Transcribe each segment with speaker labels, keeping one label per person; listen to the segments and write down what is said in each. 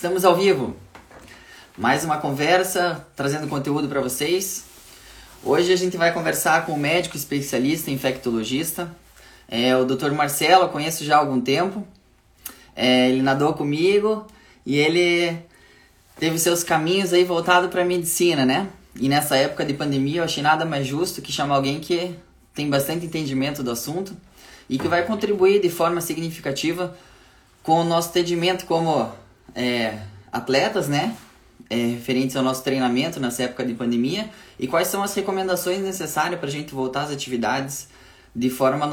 Speaker 1: Estamos ao vivo. Mais uma conversa, trazendo conteúdo para vocês. Hoje a gente vai conversar com um médico especialista infectologista, é, o Dr. Marcelo, eu conheço já há algum tempo. É, ele nadou comigo e ele teve seus caminhos aí voltado para a medicina, né? E nessa época de pandemia eu achei nada mais justo que chamar alguém que tem bastante entendimento do assunto e que vai contribuir de forma significativa com o nosso atendimento como é, atletas, né? É, referentes ao nosso treinamento nessa época de pandemia e quais são as recomendações necessárias para a gente voltar às atividades de forma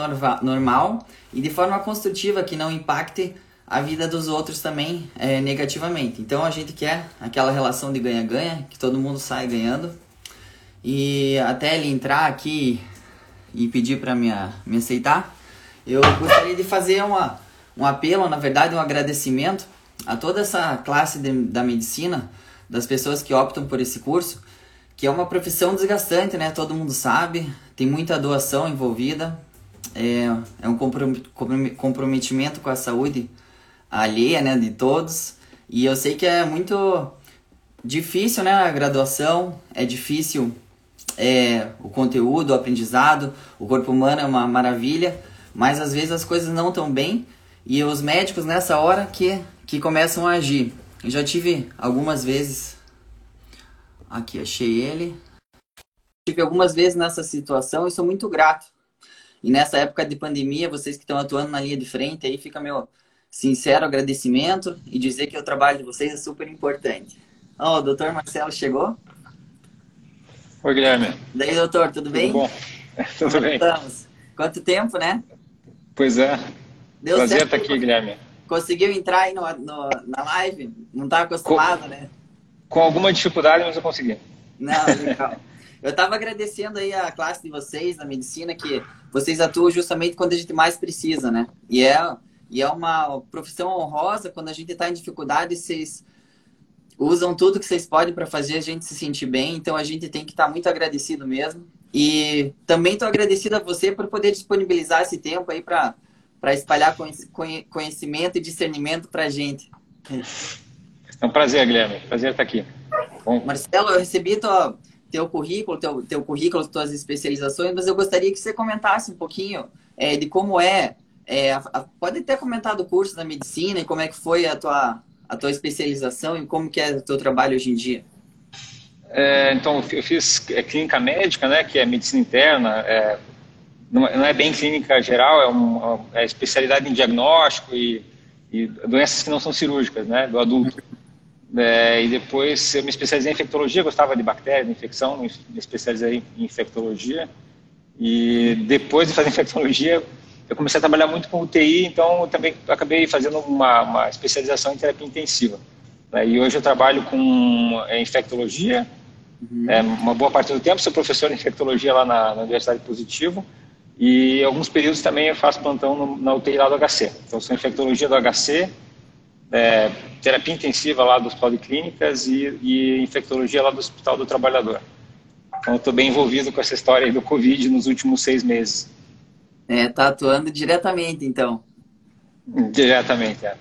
Speaker 1: normal e de forma construtiva que não impacte a vida dos outros também é, negativamente. Então a gente quer aquela relação de ganha-ganha, que todo mundo sai ganhando. E até ele entrar aqui e pedir para me, me aceitar, eu gostaria de fazer uma, um apelo, na verdade, um agradecimento a toda essa classe de, da medicina, das pessoas que optam por esse curso, que é uma profissão desgastante, né? Todo mundo sabe, tem muita doação envolvida, é, é um comprometimento com a saúde alheia, né, de todos. E eu sei que é muito difícil, né, a graduação, é difícil é, o conteúdo, o aprendizado, o corpo humano é uma maravilha, mas às vezes as coisas não estão bem e os médicos nessa hora que, que começam a agir. Eu já tive algumas vezes, aqui achei ele, tive algumas vezes nessa situação e sou muito grato. E nessa época de pandemia, vocês que estão atuando na linha de frente, aí fica meu sincero agradecimento e dizer que o trabalho de vocês é super importante. Ó, oh, o doutor Marcelo chegou?
Speaker 2: Oi, Guilherme.
Speaker 1: Daí, doutor, tudo, tudo bem?
Speaker 2: bom? Tudo bem.
Speaker 1: Estamos. Quanto tempo, né?
Speaker 2: Pois é. Deu Prazer certo. estar aqui, Guilherme.
Speaker 1: Conseguiu entrar aí no, no na live? Não estava acostumado, com, né?
Speaker 2: Com alguma dificuldade, mas eu consegui.
Speaker 1: Não, legal. Eu estava agradecendo aí a classe de vocês na medicina, que vocês atuam justamente quando a gente mais precisa, né? E é e é uma profissão honrosa quando a gente está em dificuldade, vocês usam tudo que vocês podem para fazer a gente se sentir bem. Então a gente tem que estar tá muito agradecido mesmo. E também estou agradecido a você por poder disponibilizar esse tempo aí para espalhar conhecimento e discernimento para a gente.
Speaker 2: É um prazer, Guilherme. Prazer estar aqui.
Speaker 1: Bom. Marcelo, eu recebi tua, teu currículo, teu, teu currículo, tuas especializações, mas eu gostaria que você comentasse um pouquinho é, de como é é, a, a, pode ter comentado o curso da medicina e como é que foi a tua, a tua especialização e como que é o teu trabalho hoje em dia.
Speaker 2: É, então, eu fiz clínica médica, né, que é medicina interna, é, não, é, não, é bem clínica geral, é, uma, é especialidade em diagnóstico e, e, doenças que não são cirúrgicas, né, do adulto. É, e depois eu me especializei em infectologia, gostava de bactérias, de infecção, me especializei em infectologia. E depois de fazer infectologia, eu comecei a trabalhar muito com UTI, então eu também acabei fazendo uma, uma especialização em terapia intensiva. Né? E hoje eu trabalho com é, infectologia, uhum. é, uma boa parte do tempo, sou professor de infectologia lá na, na Universidade Positivo, e alguns períodos também eu faço plantão no, na UTI lá do HC. Então, sou infectologia do HC, é, terapia intensiva lá do Hospital de Clínicas e, e infectologia lá do Hospital do Trabalhador. Então, estou bem envolvido com essa história do Covid nos últimos seis meses.
Speaker 1: É, tá atuando diretamente, então.
Speaker 2: Diretamente, é.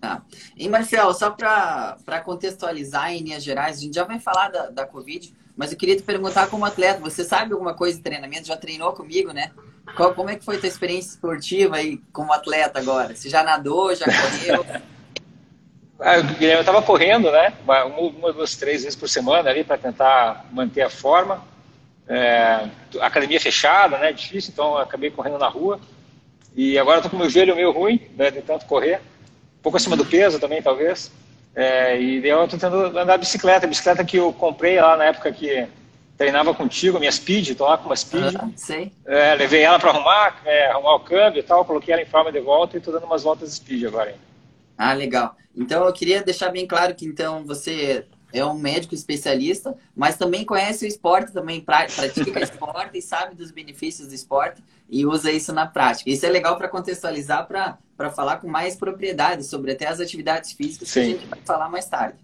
Speaker 1: Tá. E, Marcelo, só para contextualizar em linhas gerais, a gente já vai falar da, da Covid, mas eu queria te perguntar como atleta, você sabe alguma coisa de treinamento? Já treinou comigo, né? Qual, como é que foi tua experiência esportiva aí como atleta agora? Você já nadou, já correu?
Speaker 2: ah, eu estava correndo, né? Uma, uma, duas, três vezes por semana ali para tentar manter a forma. É, academia fechada, né? Difícil, então acabei correndo na rua. E agora estou com meu joelho meio ruim, né, de tanto correr. Um pouco acima do peso também, talvez. É, e eu estou tentando andar de bicicleta. A bicicleta que eu comprei lá na época que treinava contigo, a minha Speed, estou lá com uma Speed.
Speaker 1: Ah, sei.
Speaker 2: É, levei ela para arrumar, é, arrumar o câmbio e tal, coloquei ela em forma de volta e estou dando umas voltas Speed agora.
Speaker 1: Ah, legal. Então eu queria deixar bem claro que então você é um médico especialista, mas também conhece o esporte, também pratica esporte e sabe dos benefícios do esporte e usa isso na prática. Isso é legal para contextualizar, para falar com mais propriedade sobre até as atividades físicas Sim. que a gente vai falar mais tarde.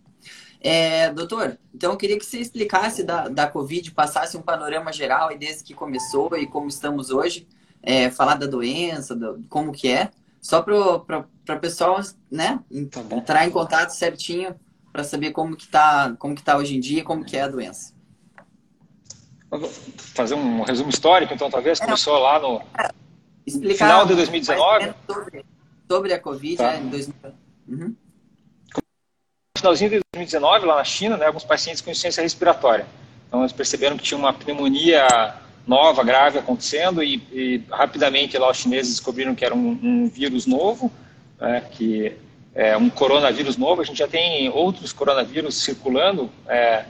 Speaker 1: É, doutor, então eu queria que você explicasse da, da Covid, passasse um panorama geral e desde que começou e como estamos hoje, é, falar da doença, do, como que é, Só para o pessoal né, tá entrar em contato certinho para saber como que está como que tá hoje em dia, como que é a doença.
Speaker 2: fazer um resumo histórico, então, talvez, começou lá no explicar, final de 2019.
Speaker 1: Sobre, sobre a Covid, tá. é, em 2000. Uhum.
Speaker 2: No finalzinho de 2019, lá na China, né, alguns pacientes com insuficiência respiratória. Então, eles perceberam que tinha uma pneumonia nova, grave acontecendo e, e rapidamente lá os chineses descobriram que era um, um vírus novo, né, que é um coronavírus novo. A gente já tem outros coronavírus circulando é,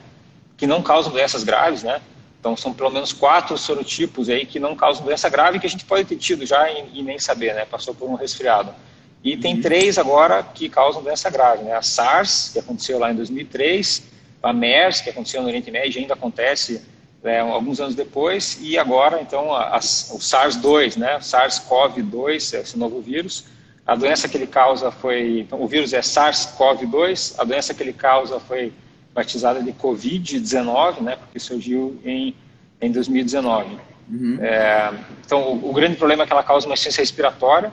Speaker 2: que não causam doenças graves, né? Então são pelo menos quatro sorotipos aí que não causam doença grave que a gente pode ter tido já e, e nem saber, né? Passou por um resfriado. E tem uhum. três agora que causam doença grave, né? A SARS, que aconteceu lá em 2003, a MERS, que aconteceu no Oriente Médio e ainda acontece é, alguns anos depois, e agora, então, a, a, o SARS-2, né? SARS-CoV-2, esse novo vírus. A doença que ele causa foi... Então, o vírus é SARS-CoV-2, a doença que ele causa foi batizada de Covid-19, né? Porque surgiu em, em 2019. Uhum. É, então, o, o, grande problema é que ela causa uma insuficiência respiratória,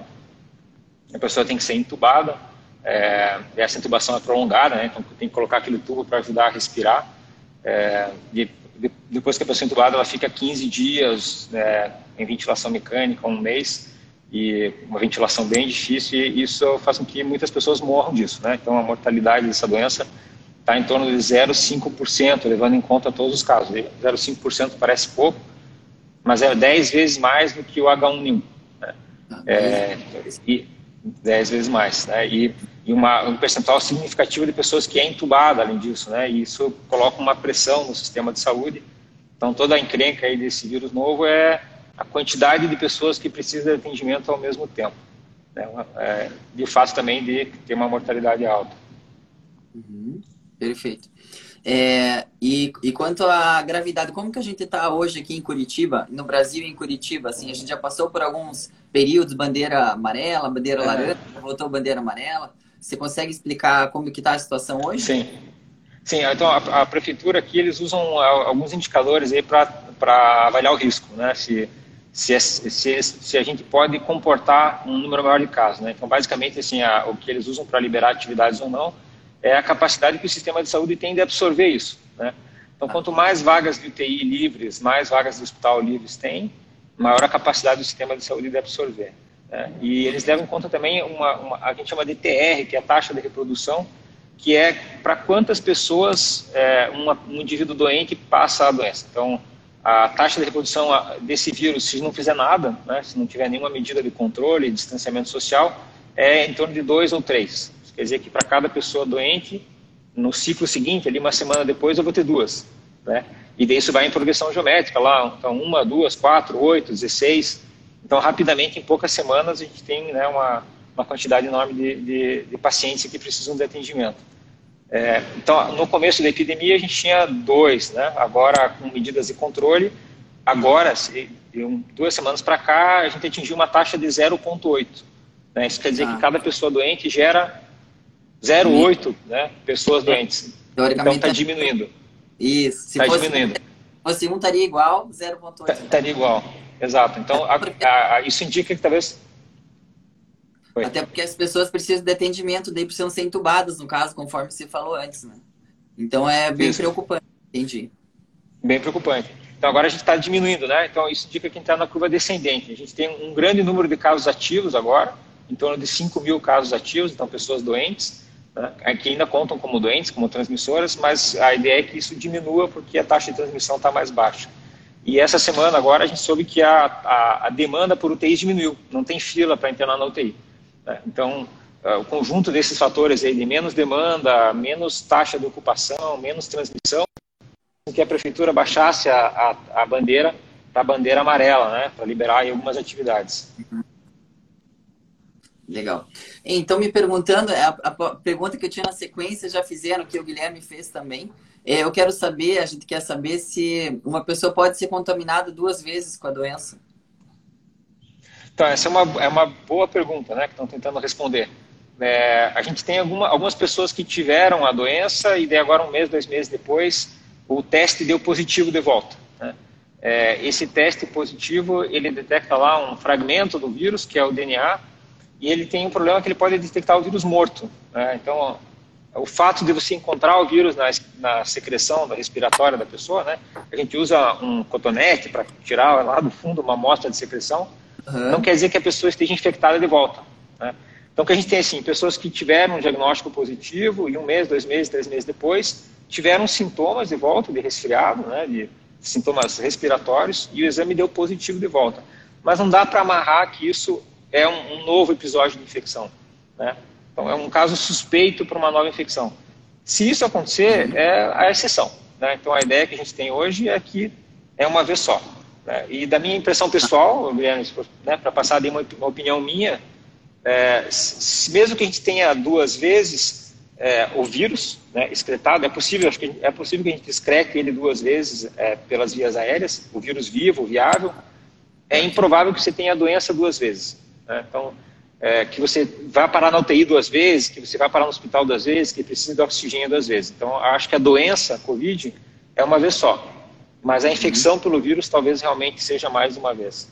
Speaker 2: a pessoa tem que ser entubada, é, e essa intubação é prolongada, né? Então, tem que colocar aquele tubo para ajudar a respirar. É, e depois que a pessoa é entubada, ela fica 15 dias é, em ventilação mecânica, um mês, e uma ventilação bem difícil, e isso faz com que muitas pessoas morram disso, né? Então, a mortalidade dessa doença está em torno de 0,5%, levando em conta todos os casos. 0,5% parece pouco, mas é 10 vezes mais do que o H1N1. Né? Ah, é, e 10 vezes mais. Né? E e uma, um percentual significativo de pessoas que é entubada além disso, né? E isso coloca uma pressão no sistema de saúde. Então toda a encrenca aí desse vírus novo é a quantidade de pessoas que precisam de atendimento ao mesmo tempo. Né? É, e o fato também de ter uma mortalidade alta.
Speaker 1: Uhum, perfeito. É, e, e quanto à gravidade, como que a gente está hoje aqui em Curitiba, no Brasil em Curitiba? Assim, a gente já passou por alguns períodos, bandeira amarela, bandeira é. laranja, voltou bandeira amarela. Você consegue explicar como que está a situação hoje?
Speaker 2: Sim. Sim, então a, a, prefeitura aqui eles usam alguns indicadores aí para avaliar o risco, né? Se, se, se, se, a gente pode comportar um número maior de casos, né? Então basicamente assim a, o que eles usam para liberar atividades ou não é a capacidade que o sistema de saúde tem de absorver isso, né? Então quanto mais vagas de UTI livres, mais vagas de hospital livres tem, maior a capacidade do sistema de saúde de absorver. Né? E eles levam em conta também uma, uma, a gente chama de TR, que é a taxa de reprodução, que é para quantas pessoas é, uma, um indivíduo doente passa a doença. Então, a taxa de reprodução desse vírus, se não fizer nada, né, se não tiver nenhuma medida de controle, distanciamento social, é em torno de 2 ou 3. Quer dizer que para cada pessoa doente, no ciclo seguinte, ali uma semana depois, eu vou ter duas. Né? E daí isso vai em progressão geométrica lá, então uma, duas, quatro, oito, dezesseis. Então, rapidamente, em poucas semanas, a gente tem né, uma, uma quantidade enorme de, de, de, pacientes que precisam de atendimento. É, então, no começo da epidemia, a gente tinha dois, né? agora com medidas de controle. Agora, de um, duas semanas para cá, a gente atingiu uma taxa de 0,8. Né? Isso quer dizer ah. que cada pessoa doente gera 0,8 né, pessoas é. doentes. Então, está diminuindo.
Speaker 1: Isso. Está diminuindo. Fosse um, estaria igual, 0,8.
Speaker 2: Estaria igual. Exato. Então, a, a, a, isso indica que talvez.
Speaker 1: Foi. Até porque as pessoas precisam de atendimento, daí precisam ser entubadas, no caso, conforme você falou antes, né? Então é bem isso. preocupante, entendi.
Speaker 2: Bem preocupante. Então agora a gente está diminuindo, né? Então isso indica que a gente está na curva descendente. A gente tem um grande número de casos ativos agora, em torno de 5 mil casos ativos, então pessoas doentes, né? que ainda contam como doentes, como transmissoras, mas a ideia é que isso diminua porque a taxa de transmissão está mais baixa. E essa semana agora a gente soube que a, a, a demanda por UTIs diminuiu, não tem fila para internar na UTI. Né? Então, uh, o conjunto desses fatores aí de menos demanda, menos taxa de ocupação, menos transmissão, que a prefeitura baixasse a, a, a bandeira para a bandeira amarela, né, para liberar algumas atividades.
Speaker 1: Legal. Então, me perguntando, a, a, pergunta que eu tinha na sequência já fizeram, que o Guilherme fez também, é, eu quero saber, a gente quer saber se uma pessoa pode ser contaminada duas vezes com a doença.
Speaker 2: Então, essa é uma, é uma boa pergunta, né, que estão tentando responder. É, a gente tem alguma, algumas pessoas que tiveram a doença e daí agora um mês, dois meses depois, o teste deu positivo de volta. Né? É, esse teste positivo, ele detecta lá um fragmento do vírus, que é o DNA, e ele tem um problema que ele pode detectar o vírus morto. Né? Então, o fato de você encontrar o vírus na, na secreção da respiratória da pessoa, né? A gente usa um cotonete para tirar lá do fundo uma amostra de secreção. Uhum. Não quer dizer que a pessoa esteja infectada de volta. Né? Então, o que a gente tem assim, pessoas que tiveram um diagnóstico positivo e um mês, dois meses, três meses depois tiveram sintomas de volta de resfriado, né? De sintomas respiratórios e o exame deu positivo de volta. Mas não dá para amarrar que isso é um, um novo episódio de infecção, né? Então, é um caso suspeito para uma nova infecção. Se isso acontecer, é a exceção. Né? Então, a ideia que a gente tem hoje é que é uma vez só. Né? E da minha impressão pessoal, Guilherme, né, para passar de uma, uma, opinião minha, é, se, mesmo que a gente tenha duas vezes é, o vírus né, excretado, é possível, acho que é possível que a gente excrete ele duas vezes é, pelas vias aéreas, o vírus vivo, viável, é improvável que você tenha a doença duas vezes. Né? Então, é, que você vai parar na UTI duas vezes, que você vai parar no hospital duas vezes, que precisa de oxigênio duas vezes. Então, acho que a doença, Covid, é uma vez só. Mas a infecção uhum. pelo vírus talvez realmente seja mais uma vez.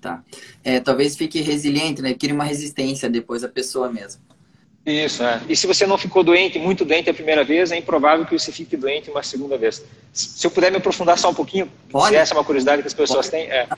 Speaker 1: Tá. É, talvez fique resiliente, né? Crie uma resistência depois a pessoa mesmo.
Speaker 2: Isso, é. E se você não ficou doente, muito doente a primeira vez, é improvável que você fique doente uma segunda vez. Se eu puder me aprofundar só um pouquinho, Pode? se essa é uma curiosidade que as pessoas Pode. têm, é,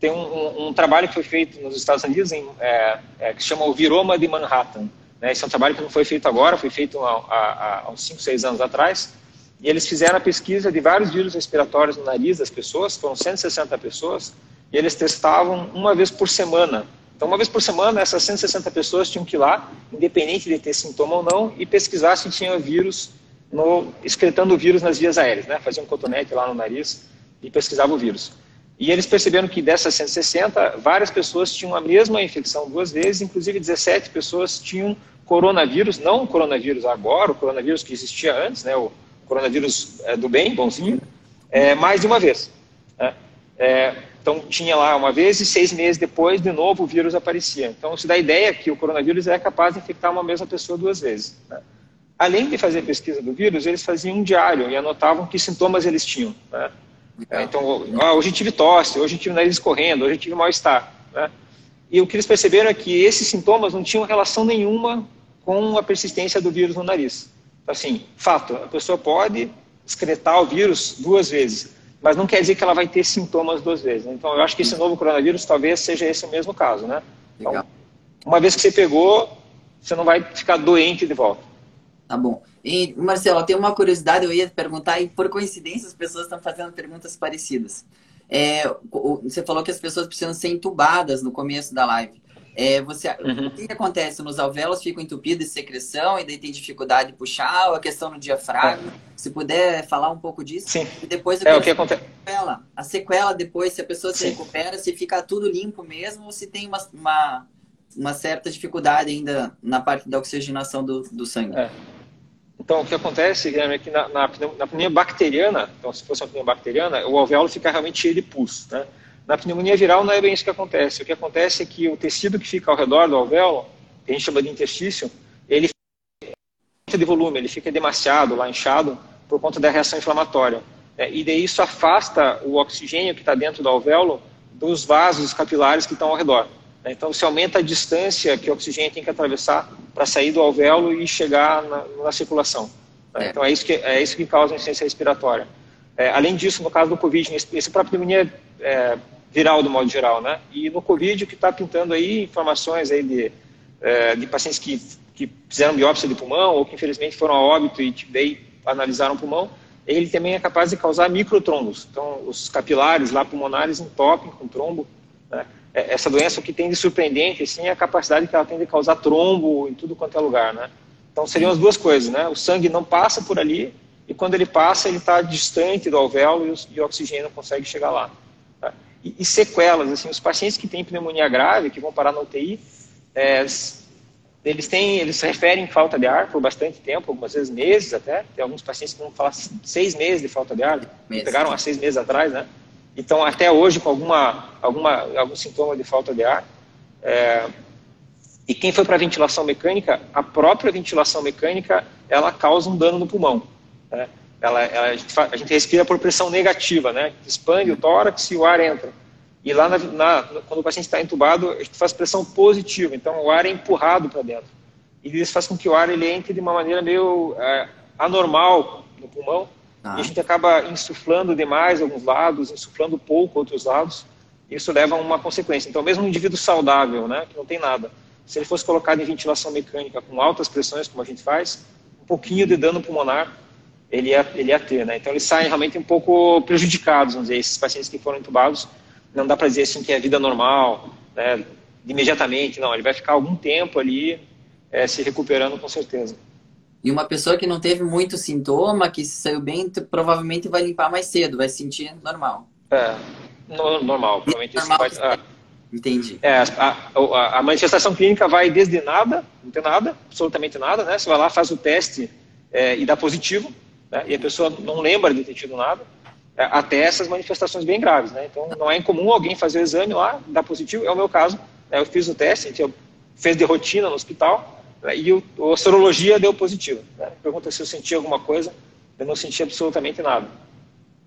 Speaker 2: tem um, um, um, trabalho que foi feito nos Estados Unidos em, é, é, que chama o Viroma de Manhattan. Né? Esse é um trabalho que não foi feito agora, foi feito há, há, há uns 5, 6 anos atrás. E eles fizeram a pesquisa de vários vírus respiratórios no nariz das pessoas, foram 160 pessoas, e eles testavam uma vez por semana. Então, uma vez por semana, essas 160 pessoas tinham que ir lá, independente de ter sintoma ou não, e pesquisar se tinha vírus, no, excretando o vírus nas vias aéreas. Né? Faziam um cotonete lá no nariz e pesquisavam o vírus. E eles perceberam que dessas 160, várias pessoas tinham a mesma infecção duas vezes, inclusive 17 pessoas tinham coronavírus, não o coronavírus agora, o coronavírus que existia antes, né, o coronavírus é, do bem, bonzinho, é, mais de uma vez. Né? É, então, tinha lá uma vez e seis meses depois, de novo, o vírus aparecia. Então, se dá a ideia que o coronavírus é capaz de infectar uma mesma pessoa duas vezes. Né? Além de fazer pesquisa do vírus, eles faziam um diário e anotavam que sintomas eles tinham. Né? É, então, ah, hoje tive tosse, hoje tive nariz escorrendo, hoje tive mal-estar. Né? E o que eles perceberam é que esses sintomas não tinham relação nenhuma com a persistência do vírus no nariz. Assim, fato, a pessoa pode excretar o vírus duas vezes, mas não quer dizer que ela vai ter sintomas duas vezes. Então, eu acho que esse novo coronavírus talvez seja esse o mesmo caso, né? Então, uma vez que você pegou, você não vai ficar doente de volta.
Speaker 1: Tá bom. E, Marcelo, tem uma curiosidade, eu ia perguntar, e por coincidência as pessoas estão fazendo perguntas parecidas. É, você falou que as pessoas precisam ser entubadas no começo da live. É, você, uhum. O que acontece? Nos alvéolos ficam entupidos de secreção e daí tem dificuldade de puxar, ou a questão no diafragma? É. Se puder falar um pouco disso.
Speaker 2: Sim.
Speaker 1: E depois
Speaker 2: é o que acontece.
Speaker 1: A sequela, a sequela depois, se a pessoa Sim. se recupera, se fica tudo limpo mesmo, ou se tem uma, uma, uma certa dificuldade ainda na parte da oxigenação do, do sangue.
Speaker 2: É. Então, o que acontece, Guilherme, é que na, na, na, pneumonia bacteriana, então se fosse uma pneumonia bacteriana, o alvéolo fica realmente cheio de pus. Né? Na pneumonia viral não é bem isso que acontece. O que acontece é que o tecido que fica ao redor do alvéolo, que a gente chama de interstício, ele fica de volume, ele fica demasiado lá, inchado, por conta da reação inflamatória. É, e daí isso afasta o oxigênio que está dentro do alvéolo dos vasos capilares que estão ao redor. Né? Então, você aumenta a distância que o oxigênio tem que atravessar para sair do alvéolo e chegar na, na circulação. Né? É. Então, é isso, que, é isso que causa a insuficiência respiratória. É, além disso, no caso do Covid, esse para a pneumonia é, viral, do modo geral, né? E no Covid, o que está pintando aí, informações aí de, é, de pacientes que, que fizeram biópsia de pulmão ou que infelizmente foram a óbito e daí analisaram o pulmão, ele também é capaz de causar microtrombos. Então, os capilares lá pulmonares entopem com trombo, né? É, essa doença, o que tem de surpreendente, assim, é a capacidade que ela tem de causar trombo em tudo quanto é lugar, né? Então, seriam as duas coisas, né? O sangue não passa por ali e quando ele passa, ele está distante do alvéolo e o, oxigênio não consegue chegar lá. E, e, sequelas, assim, os pacientes que têm pneumonia grave, que vão parar na UTI, é, eles têm, eles referem falta de ar por bastante tempo, algumas vezes meses até. Tem alguns pacientes que vão falar seis meses de falta de ar, pegaram há seis meses atrás, né? então até hoje com alguma, alguma, algum sintoma de falta de ar. É, e quem foi para a ventilação mecânica, a própria ventilação mecânica, ela causa um dano no pulmão. Né? Ela, ela a, gente, a, gente, respira por pressão negativa, né? expande o tórax e o ar entra. E lá, na, na, quando o paciente está entubado, a gente faz pressão positiva, então o ar é empurrado para dentro. E isso faz com que o ar ele entre de uma maneira meio é, anormal no pulmão, ah. e a gente acaba insuflando demais alguns lados, insuflando pouco outros lados, isso leva a uma consequência. Então, mesmo um indivíduo saudável, né, que não tem nada, se ele fosse colocado em ventilação mecânica com altas pressões, como a gente faz, um pouquinho de dano pulmonar ele ia, ele ia ter, né? Então eles saem realmente um pouco prejudicados, vamos dizer, esses pacientes que foram entubados, não dá para dizer assim que é vida normal, né? Imediatamente, não, ele vai ficar algum tempo ali é, se recuperando com certeza.
Speaker 1: E uma pessoa que não teve muito sintoma, que saiu bem, provavelmente vai limpar mais cedo, vai se sentir normal.
Speaker 2: É, no, normal, provavelmente normal, vai, ah,
Speaker 1: Entendi.
Speaker 2: É, a, a, a, manifestação clínica vai desde nada, não tem nada, absolutamente nada, né? Você vai lá, faz o teste é, e dá positivo, né? e a pessoa não lembra de ter tido nada, é, até essas manifestações bem graves. Né? Então, não é incomum alguém fazer o exame lá, dar positivo, é o meu caso. Né? Eu fiz o teste, a gente fez de rotina no hospital, né? e o, a sorologia deu positivo. Né? Pergunta se eu senti alguma coisa, eu não senti absolutamente nada.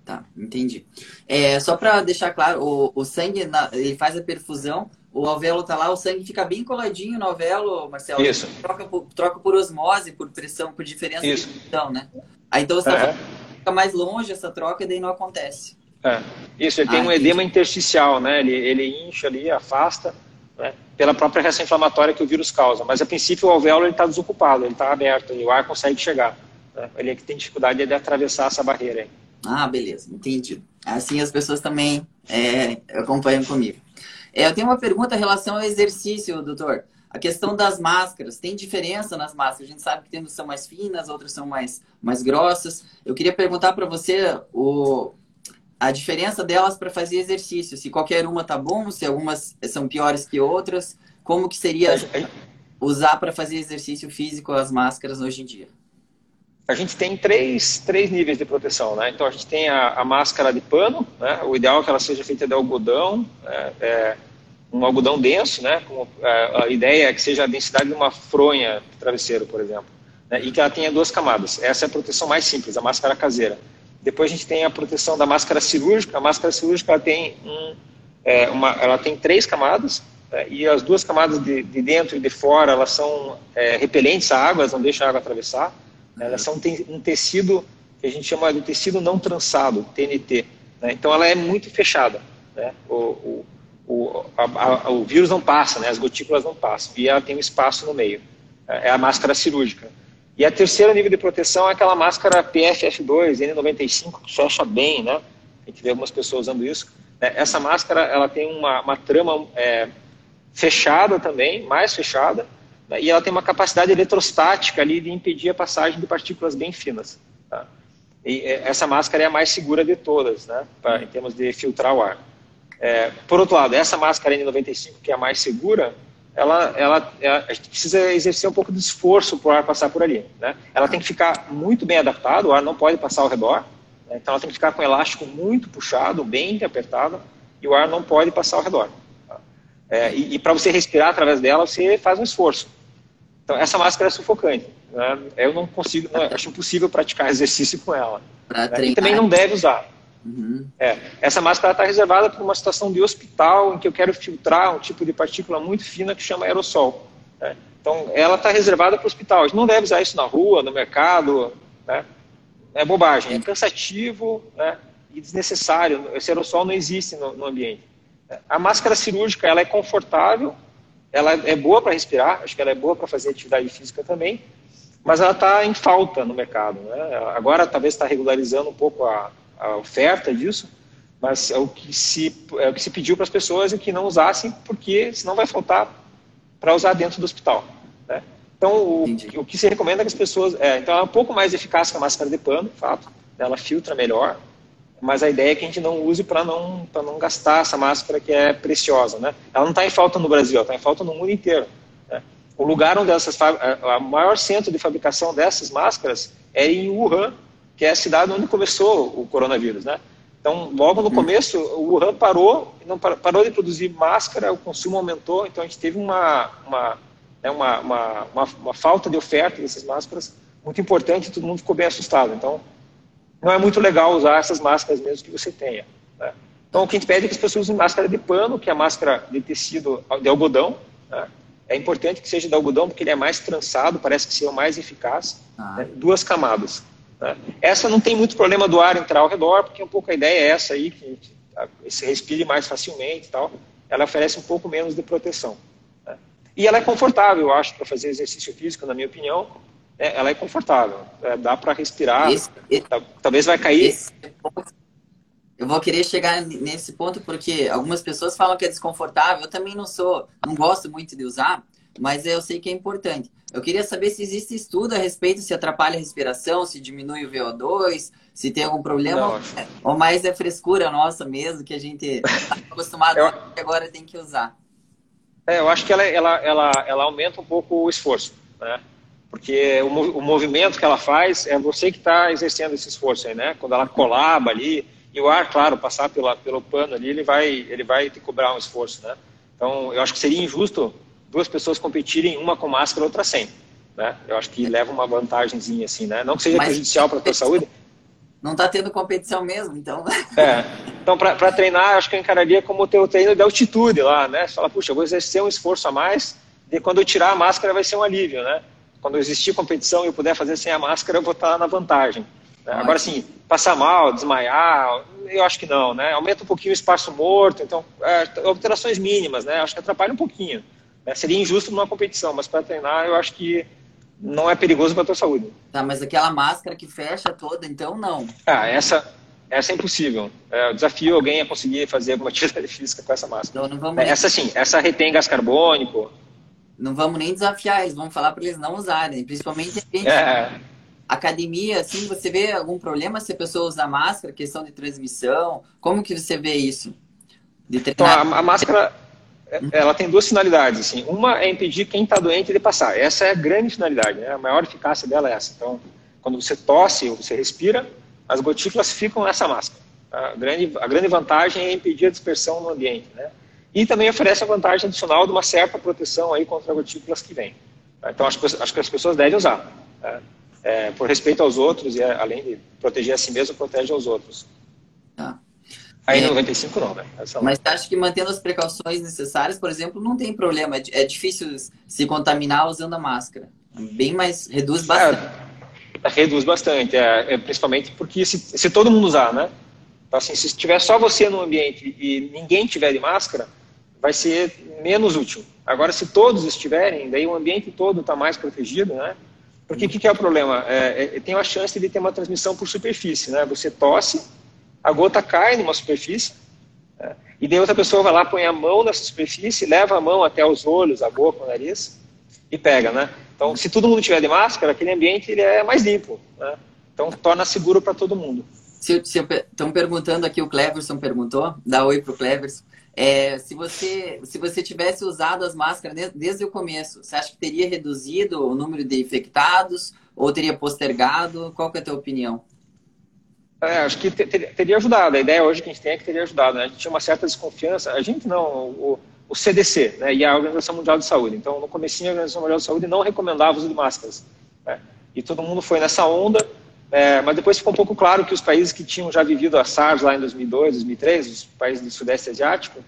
Speaker 1: Tá, entendi. É, só para deixar claro, o, o sangue, na, ele faz a perfusão, o alvéolo tá lá, o sangue fica bem coladinho no alvéolo, Marcelo.
Speaker 2: Isso.
Speaker 1: Troca por, troca por osmose, por pressão, por diferença
Speaker 2: Isso.
Speaker 1: de pressão, né? Aí então você tá fica mais longe essa troca e daí não acontece.
Speaker 2: É. Isso, ele ah, tem um edema intersticial, né? Ele, ele incha ali, afasta, né? pela própria reação inflamatória que o vírus causa. Mas a princípio o alvéolo está desocupado, ele está aberto e o ar consegue chegar. Né? Ele é que tem dificuldade de atravessar essa barreira aí.
Speaker 1: Ah, beleza, entendi. Assim as pessoas também é, acompanham comigo. É, eu tenho uma pergunta em relação ao exercício, doutor. A questão das máscaras, tem diferença nas máscaras? A gente sabe que tem são mais finas, outras são mais, mais grossas. Eu queria perguntar para você o, a diferença delas para fazer exercício. Se qualquer uma tá bom, se algumas são piores que outras. Como que seria usar para fazer exercício físico as máscaras hoje em dia?
Speaker 2: A gente tem três, três níveis de proteção, né? Então a gente tem a, a máscara de pano, né? O ideal é que ela seja feita de algodão, é, é um algodão denso, né? A, a, ideia é que seja a densidade de uma fronha de travesseiro, por exemplo, né? e que ela tenha duas camadas. Essa é a proteção mais simples, a máscara caseira. Depois a gente tem a proteção da máscara cirúrgica. A máscara cirúrgica ela tem um, é, uma, ela tem três camadas né? e as duas camadas de, de, dentro e de fora elas são é, repelentes à água, elas não deixam a água atravessar. Né? Elas são um tecido que a gente chama de tecido não trançado, TNT. Né? Então ela é muito fechada. Né? O, o, o, a, a, o vírus não passa, né? as gotículas não passam, e ela tem um espaço no meio. É, é a máscara cirúrgica. E a terceira nível de proteção é aquela máscara PFF2, N95, que fecha bem, né? A gente vê algumas pessoas usando isso. É, essa máscara, ela tem uma, uma trama é, fechada também, mais fechada, né? e ela tem uma capacidade eletrostática ali de impedir a passagem de partículas bem finas. Tá? E é, essa máscara é a mais segura de todas, né? Pra, em termos de filtrar o ar. É, por outro lado, essa máscara N95, que é a mais segura, ela, ela, ela, a gente precisa exercer um pouco de esforço para o ar passar por ali. Né? Ela tem que ficar muito bem adaptada, o ar não pode passar ao redor, né? então ela tem que ficar com o elástico muito puxado, bem apertado, e o ar não pode passar ao redor. Tá? É, e, e para você respirar através dela, você faz um esforço. Então, essa máscara é sufocante. Né? Eu não consigo, não, acho impossível praticar exercício com ela. Né? E também não deve usar. Uhum. É, essa máscara está reservada para uma situação de hospital em que eu quero filtrar um tipo de partícula muito fina que chama aerossol. Né? Então, ela está reservada para o hospital. A gente não deve usar isso na rua, no mercado. Né? É bobagem, é cansativo né? e desnecessário. Esse aerossol não existe no, no ambiente. A máscara cirúrgica ela é confortável, ela é boa para respirar, acho que ela é boa para fazer atividade física também, mas ela está em falta no mercado. Né? Agora talvez está regularizando um pouco a, a oferta disso, mas é o que se, é o que se pediu para as pessoas e que não usassem, porque senão vai faltar para usar dentro do hospital. Né? Então, o, o, que se recomenda é que as pessoas. É, então, é um pouco mais eficaz que a máscara de pano, fato. Ela filtra melhor, mas a ideia é que a gente não use para não, não gastar essa máscara que é preciosa. Né? Ela não está em falta no Brasil, está em falta no mundo inteiro. Né? O lugar onde essas. O maior centro de fabricação dessas máscaras é em Wuhan, que é a cidade onde começou o coronavírus, né? Então, logo no uhum. começo, o Wuhan parou, não parou de produzir máscara, o consumo aumentou, então a gente teve uma, uma, né, uma, uma, uma, uma falta de oferta dessas máscaras muito importante, todo mundo ficou bem assustado. Então, não é muito legal usar essas máscaras mesmo que você tenha. Né? Então, o que a gente pede é que as pessoas usem máscara de pano, que é a máscara de tecido de algodão. Né? É importante que seja de algodão, porque ele é mais trançado, parece que seja mais eficaz. Ah. Né? Duas camadas. Né? Essa não tem muito problema do ar entrar ao redor, porque um pouco a ideia é essa aí, que se respire mais facilmente e tal. Ela oferece um pouco menos de proteção. Né? E ela é confortável, eu acho, para fazer exercício físico, na minha opinião. É, ela é confortável. É, dá para respirar. Esse, talvez vai cair.
Speaker 1: eu vou querer chegar nesse ponto porque algumas pessoas falam que é desconfortável. Eu também não sou, não gosto muito de usar, mas eu sei que é importante. Eu queria saber se existe estudo a respeito se atrapalha a respiração, se diminui o VO2, se tem algum problema, não, ou mais é frescura nossa mesmo, que a gente está acostumado eu... e agora tem que usar.
Speaker 2: É, eu acho que ela, ela, ela, ela aumenta um pouco o esforço, né? Porque o, o movimento que ela faz é você que está exercendo esse esforço aí, né? Quando ela colaba ali, e o ar, claro, passar pela, pelo pano ali, ele vai, ele vai te cobrar um esforço, né? Então, eu acho que seria injusto duas pessoas competirem, uma com máscara, outra sem. Né? Eu acho que leva uma vantagemzinha, assim, né? Não que seja Mas, prejudicial para a tua saúde.
Speaker 1: Não está tendo competição mesmo, então.
Speaker 2: É. Então, para treinar, acho que eu encararia como o teu treino de altitude lá, né? Você fala, puxa, eu vou exercer um esforço a mais, e quando eu tirar a máscara vai ser um alívio, né? Quando existir competição e eu puder fazer sem a máscara, eu vou estar na vantagem. Né? Agora, sim, passar mal, desmaiar, eu acho que não, né? Aumenta um pouquinho o espaço morto, então, é, alterações mínimas, né? Acho que atrapalha um pouquinho. Né? Seria injusto numa competição, mas para treinar eu acho que não é perigoso para a tua saúde.
Speaker 1: Tá, mas aquela máscara que fecha toda, então não.
Speaker 2: Ah, essa, essa é impossível. É, eu desafio alguém a conseguir fazer alguma atividade física com essa máscara. Então, não vamos é, essa sim, essa retém gás carbônico.
Speaker 1: Não vamos nem desafiar eles, vamos falar para eles não usarem, principalmente gente, é. academia, assim, você vê algum problema se a pessoa usa máscara, questão de transmissão, como que você vê isso?
Speaker 2: então, a, a máscara ela tem duas finalidades. Assim. Uma é impedir quem está doente de passar. Essa é a grande finalidade. Né? A maior eficácia dela é essa. Então, quando você tosse ou você respira, as gotículas ficam nessa máscara. A grande, a grande vantagem é impedir a dispersão no ambiente. Né? E também oferece a vantagem adicional de uma certa proteção aí contra gotículas que vêm. Então, acho que, acho que as pessoas devem usar. Né? É, por respeito aos outros e além de proteger a si mesmo, protege aos outros.
Speaker 1: Tá.
Speaker 2: Aí é, 95 não, né?
Speaker 1: Essa mas acho que mantendo as precauções necessárias, por exemplo, não tem problema. É, é difícil se contaminar usando a máscara. Bem mais, reduz bastante.
Speaker 2: É, reduz bastante, é, é, principalmente porque se, se todo mundo usar, né? Então, assim, se tiver só você no ambiente e ninguém tiver de máscara, vai ser menos útil. Agora, se todos estiverem, daí o ambiente todo está mais protegido, né? Porque o que, que, é o problema? É, é, tem a chance de ter uma transmissão por superfície, né? Você tosse, a gota cai numa superfície, né? e daí outra pessoa vai lá, põe a mão nessa superfície, leva a mão até os olhos, a boca, o nariz, e pega, né? Então, se todo mundo tiver de máscara, aquele ambiente ele é mais limpo, né? Então, torna seguro para todo mundo.
Speaker 1: Estão perguntando aqui, o Cleverson perguntou, dá oi pro Cleverson. É, se, você, se você tivesse usado as máscaras desde o começo, você acha que teria reduzido o número de infectados ou teria postergado? Qual que é a tua opinião?
Speaker 2: É, acho que ter, teria ajudado. A ideia hoje que a gente tem é que teria ajudado. Né? A gente tinha uma certa desconfiança. A gente não, o, o CDC né? e a Organização Mundial de Saúde. Então, no comecinho, a Organização Mundial de Saúde não recomendava o uso de máscaras. Né? E todo mundo foi nessa onda. É, mas depois ficou um pouco claro que os países que tinham já vivido a SARS lá em 2002, 2003, os países do Sudeste Asiático,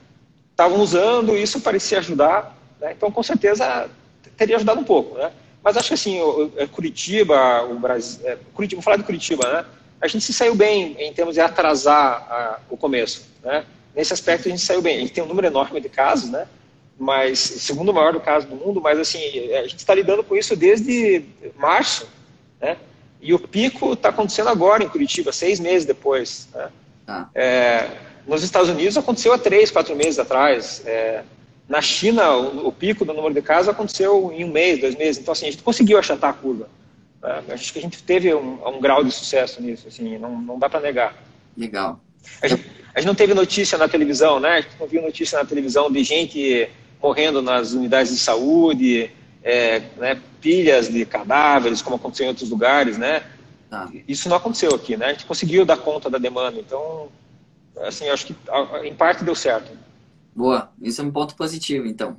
Speaker 2: estavam usando e isso parecia ajudar. Né? Então, com certeza, teria ajudado um pouco. Né? Mas acho que assim, o, o Curitiba, o Brasil, é, Curitiba, vou falar de Curitiba, né? A gente se saiu bem em termos de atrasar a, o começo. Né? Nesse aspecto a gente saiu bem. A gente tem um número enorme de casos, né? mas segundo maior do caso do mundo, mas assim a gente está lidando com isso desde março, né? E o pico está acontecendo agora em Curitiba, seis meses depois. Né? Ah. É, nos Estados Unidos aconteceu há três, quatro meses atrás. É, na China, o, o, pico do número de casos aconteceu em um mês, dois meses. Então, assim, a gente conseguiu achatar a curva. É, acho que a gente teve um, um, grau de sucesso nisso, assim, não, não dá para negar.
Speaker 1: Legal.
Speaker 2: A gente, a gente, não teve notícia na televisão, né? A gente não viu notícia na televisão de gente morrendo nas unidades de saúde, é, né, pilhas de cadáveres, como aconteceu em outros lugares, né? Ah. Isso não aconteceu aqui, né? A gente conseguiu dar conta da demanda, então, assim, acho que em parte deu certo.
Speaker 1: Boa, isso é um ponto positivo, então.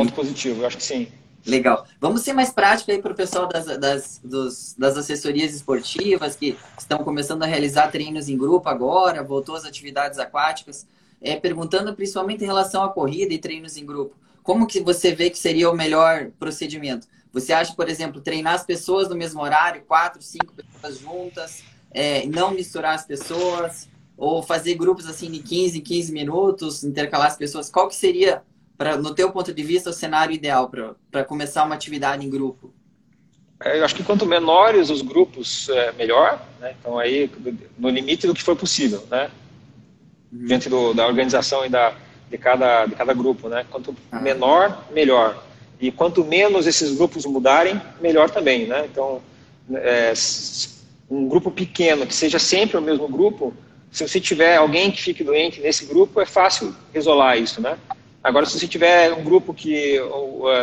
Speaker 2: Ponto positivo, eu acho que sim.
Speaker 1: Legal. Vamos ser mais práticos aí para o pessoal das, das, dos, das assessorias esportivas que estão começando a realizar treinos em grupo agora, voltou às atividades aquáticas, é, perguntando principalmente em relação à corrida e treinos em grupo. Como que você vê que seria o melhor procedimento? Você acha, por exemplo, treinar as pessoas no mesmo horário, quatro, cinco pessoas juntas, é, não misturar as pessoas, ou fazer grupos assim de 15 em 15 minutos, intercalar as pessoas? Qual que seria pra, no teu ponto de vista, o cenário ideal para começar uma atividade em grupo?
Speaker 2: É, eu acho que quanto menores os grupos, é, melhor. Né? Então, aí, no limite do que for possível, né? Uhum. Diante do, da organização e da, de, cada, de cada grupo, né? Quanto ah. menor, melhor. E quanto menos esses grupos mudarem, melhor também, né? Então, é, um grupo pequeno, que seja sempre o mesmo grupo, se você tiver alguém que fique doente nesse grupo, é fácil isolar isso, né? Agora, se você tiver um grupo que,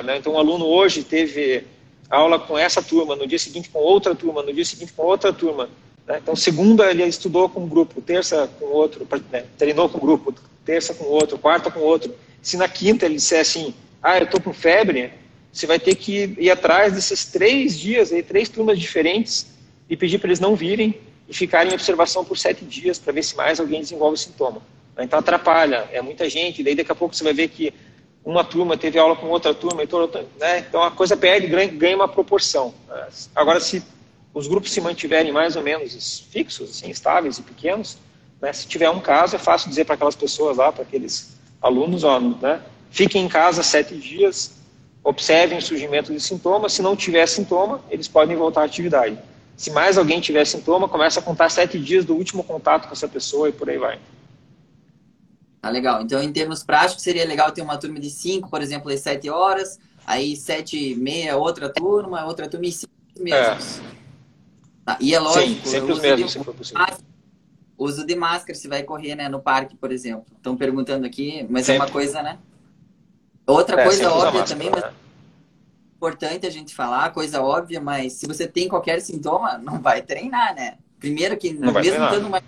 Speaker 2: né, então um aluno hoje teve aula com essa turma, no dia seguinte com outra turma, no dia seguinte com outra turma, né, então segunda ele estudou com um grupo, terça com outro, né, treinou com um grupo, terça com outro, quarta com outro. Se na quinta ele disser assim, ah, eu estou com febre, você vai ter que ir atrás desses três dias, aí, três turmas diferentes, e pedir para eles não virem e ficarem em observação por sete dias para ver se mais alguém desenvolve sintoma. Então atrapalha, é muita gente, daí daqui a pouco você vai ver que uma turma teve aula com outra turma, então, né? então a coisa perde, ganha uma proporção. Agora, se os grupos se mantiverem mais ou menos fixos, assim, estáveis e pequenos, né? se tiver um caso, é fácil dizer para aquelas pessoas lá, para aqueles alunos, ó, né? fiquem em casa sete dias, observem o surgimento de sintomas, se não tiver sintoma, eles podem voltar à atividade. Se mais alguém tiver sintoma, começa a contar sete dias do último contato com essa pessoa e por aí vai.
Speaker 1: Ah, legal. Então, em termos práticos, seria legal ter uma turma de 5, por exemplo, às 7 horas, aí 7 e meia, outra turma, outra turma e 5 mesmos. É. Tá. E é lógico,
Speaker 2: Sim, sempre os mesmos, se for possível.
Speaker 1: Uso de máscara se vai correr né, no parque, por exemplo. Estão perguntando aqui, mas sempre. é uma coisa, né? Outra é, coisa óbvia máscara, também, mas né? importante a gente falar, coisa óbvia, mas se você tem qualquer sintoma, não vai treinar, né? Primeiro que, não mesmo estando mais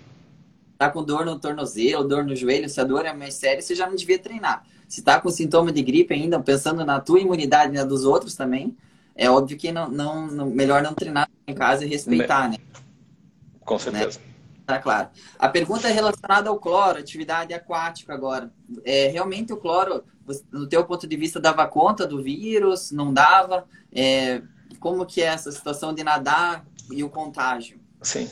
Speaker 1: tá com dor no tornozelo, dor no joelho, se a dor é mais séria, você já não devia treinar. Se tá com sintoma de gripe ainda, pensando na tua imunidade e na dos outros também, é óbvio que não, não, não melhor não treinar em casa e respeitar, né?
Speaker 2: Com certeza. Né?
Speaker 1: Tá claro. A pergunta é relacionada ao cloro, atividade aquática agora. É, realmente o cloro, no teu ponto de vista, dava conta do vírus? Não dava? É, como que é essa situação de nadar e o contágio?
Speaker 2: Sim.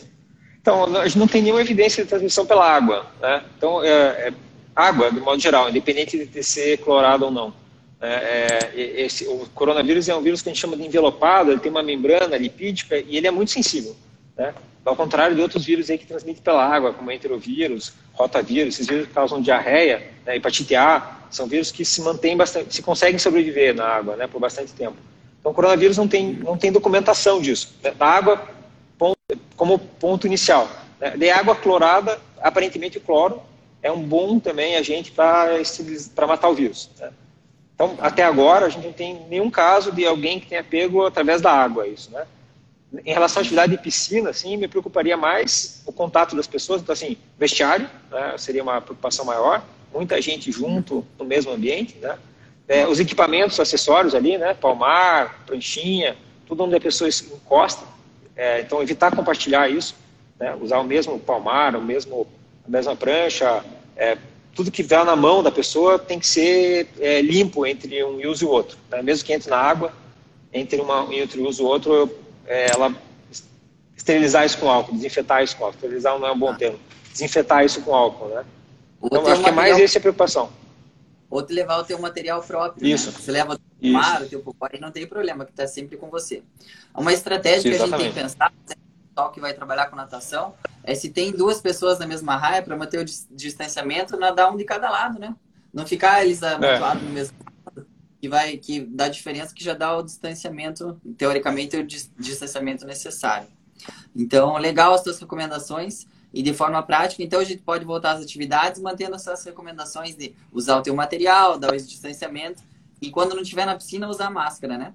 Speaker 2: Então, a gente não tem nenhuma evidência de transmissão pela água. Né? Então, é, é água, de modo geral, independente de ser clorado ou não. É, é, esse, o coronavírus é um vírus que a gente chama de envelopado, ele tem uma membrana lipídica e ele é muito sensível. Né? Ao contrário de outros vírus aí que transmitem pela água, como enterovírus, rotavírus, esses vírus que causam diarreia, né, hepatite A, são vírus que se mantêm bastante, se conseguem sobreviver na água né, por bastante tempo. Então, o coronavírus não tem, não tem documentação disso. Né? Na água, como ponto inicial. Né? De água clorada, aparentemente o cloro é um bom também agente para matar o vírus. Né? Então, até agora, a gente não tem nenhum caso de alguém que tenha pego através da água isso, né? Em relação à atividade de piscina, assim, me preocuparia mais o contato das pessoas. Então, assim, vestiário né, seria uma preocupação maior. Muita gente junto no mesmo ambiente, né? É, os equipamentos, acessórios ali, né? Palmar, pranchinha, tudo onde a pessoa encosta. É, então, evitar compartilhar isso, né? usar o mesmo palmar, o mesmo, a mesma prancha, é, tudo que vá na mão da pessoa tem que ser é, limpo entre um uso e o outro. Né? Mesmo que entre na água, entre, uma, entre um uso e o outro, é, ela esterilizar isso com álcool, desinfetar isso com álcool. Esterilizar não é um bom ah. termo. Desinfetar isso com álcool, né? Então, acho que é mais essa a preocupação.
Speaker 1: Ou te levar o teu material próprio.
Speaker 2: Né? Isso.
Speaker 1: Né? Você leva o mar, o teu popó, não tem problema, que está sempre com você. Uma estratégia que a gente tem que pensar, pessoal que vai trabalhar com natação, é se tem duas pessoas na mesma raia, para manter o distanciamento, nadar um de cada lado, né? Não ficar eles amontoados é. no mesmo lado, que vai, que dá diferença, que já dá o distanciamento, teoricamente, o distanciamento necessário. Então, legal as tuas recomendações e de forma prática, então a gente pode voltar às atividades mantendo essas recomendações de usar o teu material, dar o distanciamento e quando não estiver na piscina usar máscara, né?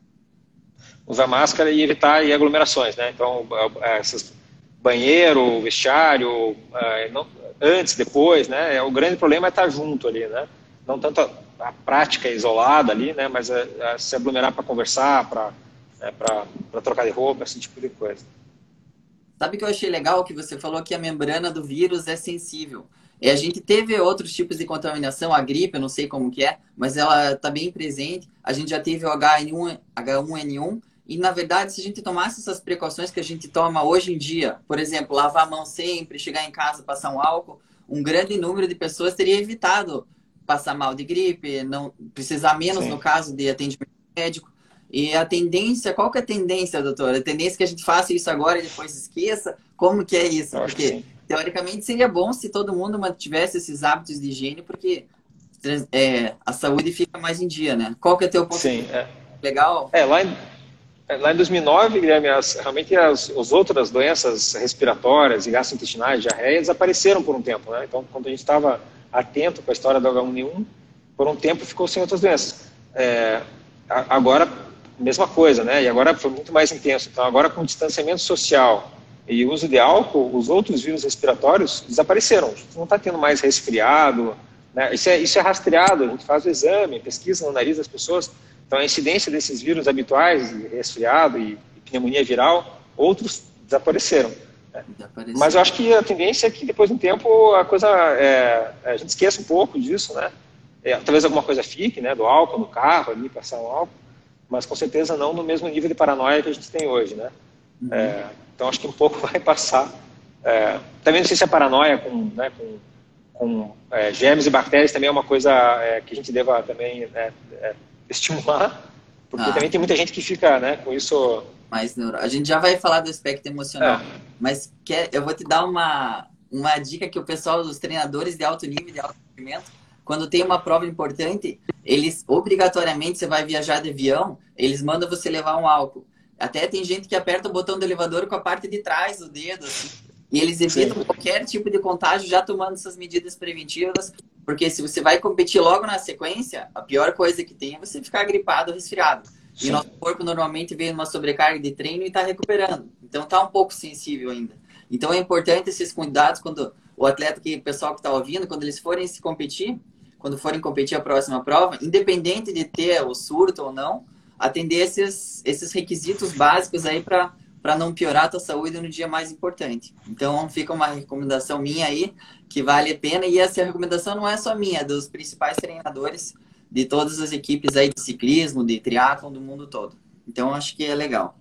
Speaker 2: Usar máscara e evitar aglomerações, né? Então, é, essas banheiro, vestiário, é, antes, depois, né? É, o grande problema é estar junto ali, né? Não tanto a prática isolada ali, né? Mas é, é se aglomerar para conversar, para né, trocar de roupa, esse tipo de coisa.
Speaker 1: Sabe o que eu achei legal que você falou que a membrana do vírus é sensível. E a gente teve outros tipos de contaminação, a gripe, eu não sei como que é, mas ela está bem presente. A gente já teve o H1, H1N1 e na verdade, se a gente tomasse essas precauções que a gente toma hoje em dia, por exemplo, lavar a mão sempre, chegar em casa, passar um álcool, um grande número de pessoas teria evitado passar mal de gripe, não precisar menos Sim. no caso de atendimento médico. E a tendência, qual que é a tendência, doutora? A tendência é que a gente faça isso agora e depois esqueça? Como que é isso? Porque, teoricamente, seria bom se todo mundo mantivesse esses hábitos de higiene, porque é, a saúde fica mais em dia, né? Qual que é o teu ponto
Speaker 2: Sim, é.
Speaker 1: legal?
Speaker 2: É, lá em, é, lá em 2009, Guilherme, as, realmente as, as outras doenças respiratórias e gastrointestinais, diarreia, desapareceram por um tempo, né? Então, quando a gente estava atento com a história do H1N1, por um tempo ficou sem outras doenças. É, agora mesma coisa, né? E agora foi muito mais intenso. Então, agora com distanciamento social e uso de álcool, os outros vírus respiratórios desapareceram. Não está tendo mais resfriado, né? Isso é, isso é rastreado, a gente faz o exame, pesquisa no nariz das pessoas. Então, a incidência desses vírus habituais, resfriado e, e pneumonia viral, outros desapareceram. Né? Mas eu acho que a tendência é que depois de um tempo a coisa, é, a gente esqueça um pouco disso, né? É, talvez alguma coisa fique, né? Do álcool no carro, ali, passar um álcool mas com certeza não no mesmo nível de paranoia que a gente tem hoje, né? Uhum. É, então acho que um pouco vai passar. É, também não sei se a paranoia com, né, com, com é, germes e bactérias também é uma coisa é, que a gente deva também né, é, estimular, porque ah. também tem muita gente que fica né, com isso.
Speaker 1: Mais neuro... A gente já vai falar do aspecto emocional, é. mas quer, eu vou te dar uma, uma dica que o pessoal dos treinadores de alto nível, de alto rendimento, quando tem uma prova importante, eles obrigatoriamente você vai viajar de avião, eles mandam você levar um álcool. Até tem gente que aperta o botão do elevador com a parte de trás do dedo, assim. E eles evitam Sim. qualquer tipo de contágio já tomando essas medidas preventivas, porque se você vai competir logo na sequência, a pior coisa que tem é você ficar gripado ou resfriado. Sim. E nosso corpo normalmente vem numa sobrecarga de treino e está recuperando. Então está um pouco sensível ainda. Então é importante esses cuidados quando o atleta, que o pessoal que está ouvindo, quando eles forem se competir, quando forem competir a próxima prova, independente de ter o surto ou não, atender esses, esses requisitos básicos aí para para não piorar a tua saúde no dia mais importante. Então fica uma recomendação minha aí que vale a pena e essa recomendação não é só minha, é dos principais treinadores de todas as equipes aí de ciclismo, de triatlon do mundo todo. Então acho que é legal.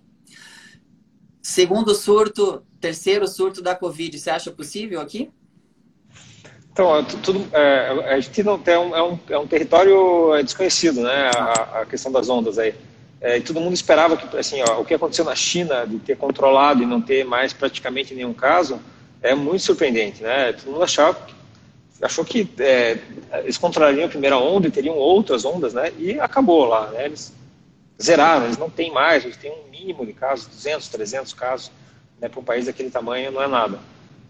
Speaker 1: Segundo surto, terceiro surto da Covid, você acha possível aqui?
Speaker 2: Então, tudo, é, a gente não tem um, é, um, é um território é, desconhecido, né? A, a questão das ondas aí. É, e todo mundo esperava que, assim, ó, o que aconteceu na China de ter controlado e não ter mais praticamente nenhum caso é muito surpreendente, né? Todo mundo achava, achou que é, eles controlariam a primeira onda e teriam outras ondas, né? E acabou lá, né? Eles zeraram, eles não têm mais, eles têm um mínimo de casos, 200, 300 casos, né? Para um país daquele tamanho não é nada.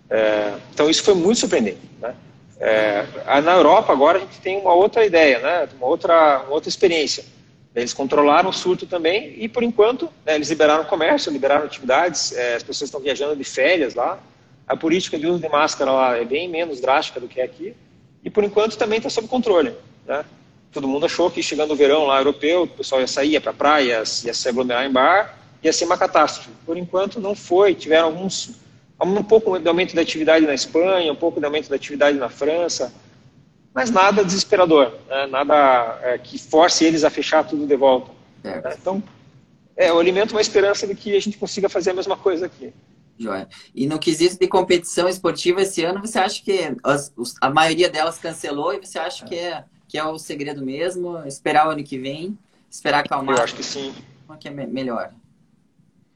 Speaker 2: É, então isso foi muito surpreendente, né? É, na Europa agora a gente tem uma outra ideia, né? uma, outra, uma outra experiência. Eles controlaram o surto também e, por enquanto, né, eles liberaram o comércio, liberaram atividades, é, as pessoas estão viajando de férias lá. A política de uso de máscara lá é bem menos drástica do que aqui e, por enquanto, também está sob controle. Né? Todo mundo achou que chegando o verão lá europeu, o pessoal ia sair para a praia, ia se aglomerar em bar, ia ser uma catástrofe. Por enquanto, não foi. Tiveram alguns um pouco de aumento da atividade na Espanha, um pouco de aumento da atividade na França, mas nada desesperador, né? nada é, que force eles a fechar tudo de volta. É. Então, é, eu alimento uma esperança de que a gente consiga fazer a mesma coisa aqui.
Speaker 1: Joia. E no quesito de competição esportiva esse ano, você acha que as, a maioria delas cancelou e você acha é. que, é, que é o segredo mesmo? Esperar o ano que vem? Esperar acalmar?
Speaker 2: Eu acho que sim.
Speaker 1: Que é melhor?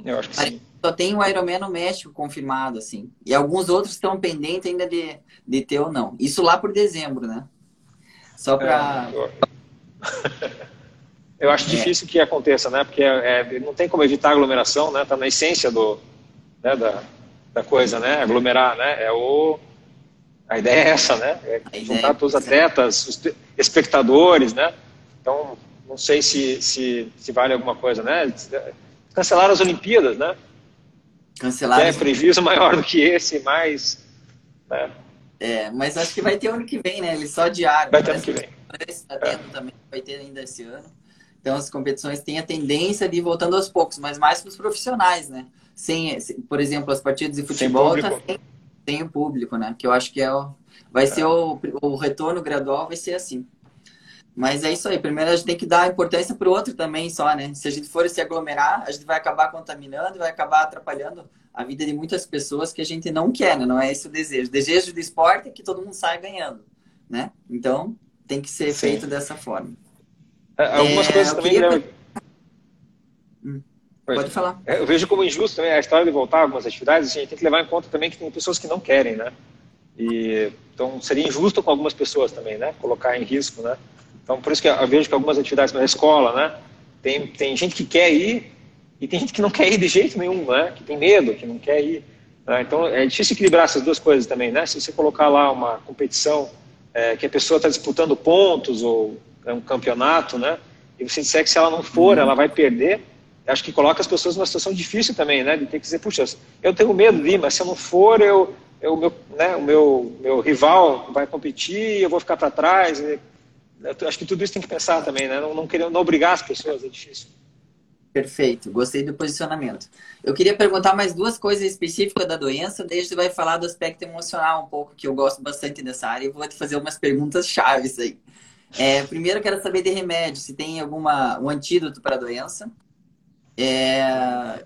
Speaker 2: Eu acho que sim
Speaker 1: só tem o Ironman no México confirmado, assim. E alguns outros estão pendentes ainda de, de ter ou não. Isso lá por dezembro, né? Só para... É, eu...
Speaker 2: acho é. difícil que aconteça, né? Porque é, não tem como evitar aglomeração, né? Tá na essência do, né? da, da coisa, né? Aglomerar, né? É o... A ideia é essa, né? É juntar é todos os atletas, os espectadores, né? Então, não sei se, se, se vale alguma coisa, né? Cancelaram as Olimpíadas, né?
Speaker 1: Cancelado.
Speaker 2: É, prejuízo maior do que esse, mais. Né?
Speaker 1: É, mas acho que vai ter ano que vem, né? Eles só adiaram.
Speaker 2: Vai ter ano que vem.
Speaker 1: está tendo também, vai ter ainda esse ano. Então as competições têm a tendência de ir voltando aos poucos, mas mais para os profissionais, né? Sem, por exemplo, as partidas de futebol sem, tá sem, sem, o público, né? Que eu acho que é o, vai é. ser o, o retorno gradual vai ser assim. Mas é isso aí. Primeiro a gente tem que dar importância para o outro também só, né? Se a gente for se aglomerar, a gente vai acabar contaminando, vai acabar atrapalhando a vida de muitas pessoas que a gente não quer, né? Não é esse o desejo. O desejo do esporte é que todo mundo saia ganhando, né? Então, tem que ser Sim. feito dessa forma.
Speaker 2: É, algumas é, coisas também... Queria...
Speaker 1: Hum, pode falar.
Speaker 2: É, eu vejo como injusto também a história de voltar a algumas atividades. A gente tem que levar em conta também que tem pessoas que não querem, né? E, então, seria injusto com algumas pessoas também, né? Colocar em risco, né? Então, por isso que eu vejo que algumas atividades na escola, né? Tem, tem gente que quer ir e tem gente que não quer ir de jeito nenhum, né? Que tem medo, que não quer ir. Né? Então, é difícil equilibrar essas duas coisas também, né? Se você colocar lá uma competição é, que a pessoa está disputando pontos ou é um campeonato, né? E você disser que se ela não for, ela vai perder, acho que coloca as pessoas numa situação difícil também, né? De ter que dizer, puxa, eu tenho medo de ir, mas se eu não for, eu, eu meu, né, o meu, meu rival vai competir, eu vou ficar para trás. E, acho que tudo isso tem que pensar também, né? Não, não, querer, não obrigar as pessoas, é difícil.
Speaker 1: Perfeito, gostei do posicionamento. Eu queria perguntar mais duas coisas específicas da doença, a gente vai falar do aspecto emocional um pouco, que eu gosto bastante dessa área, e vou te fazer umas perguntas chaves aí. É, primeiro, eu quero saber de remédio, se tem alguma um antídoto para a doença. É,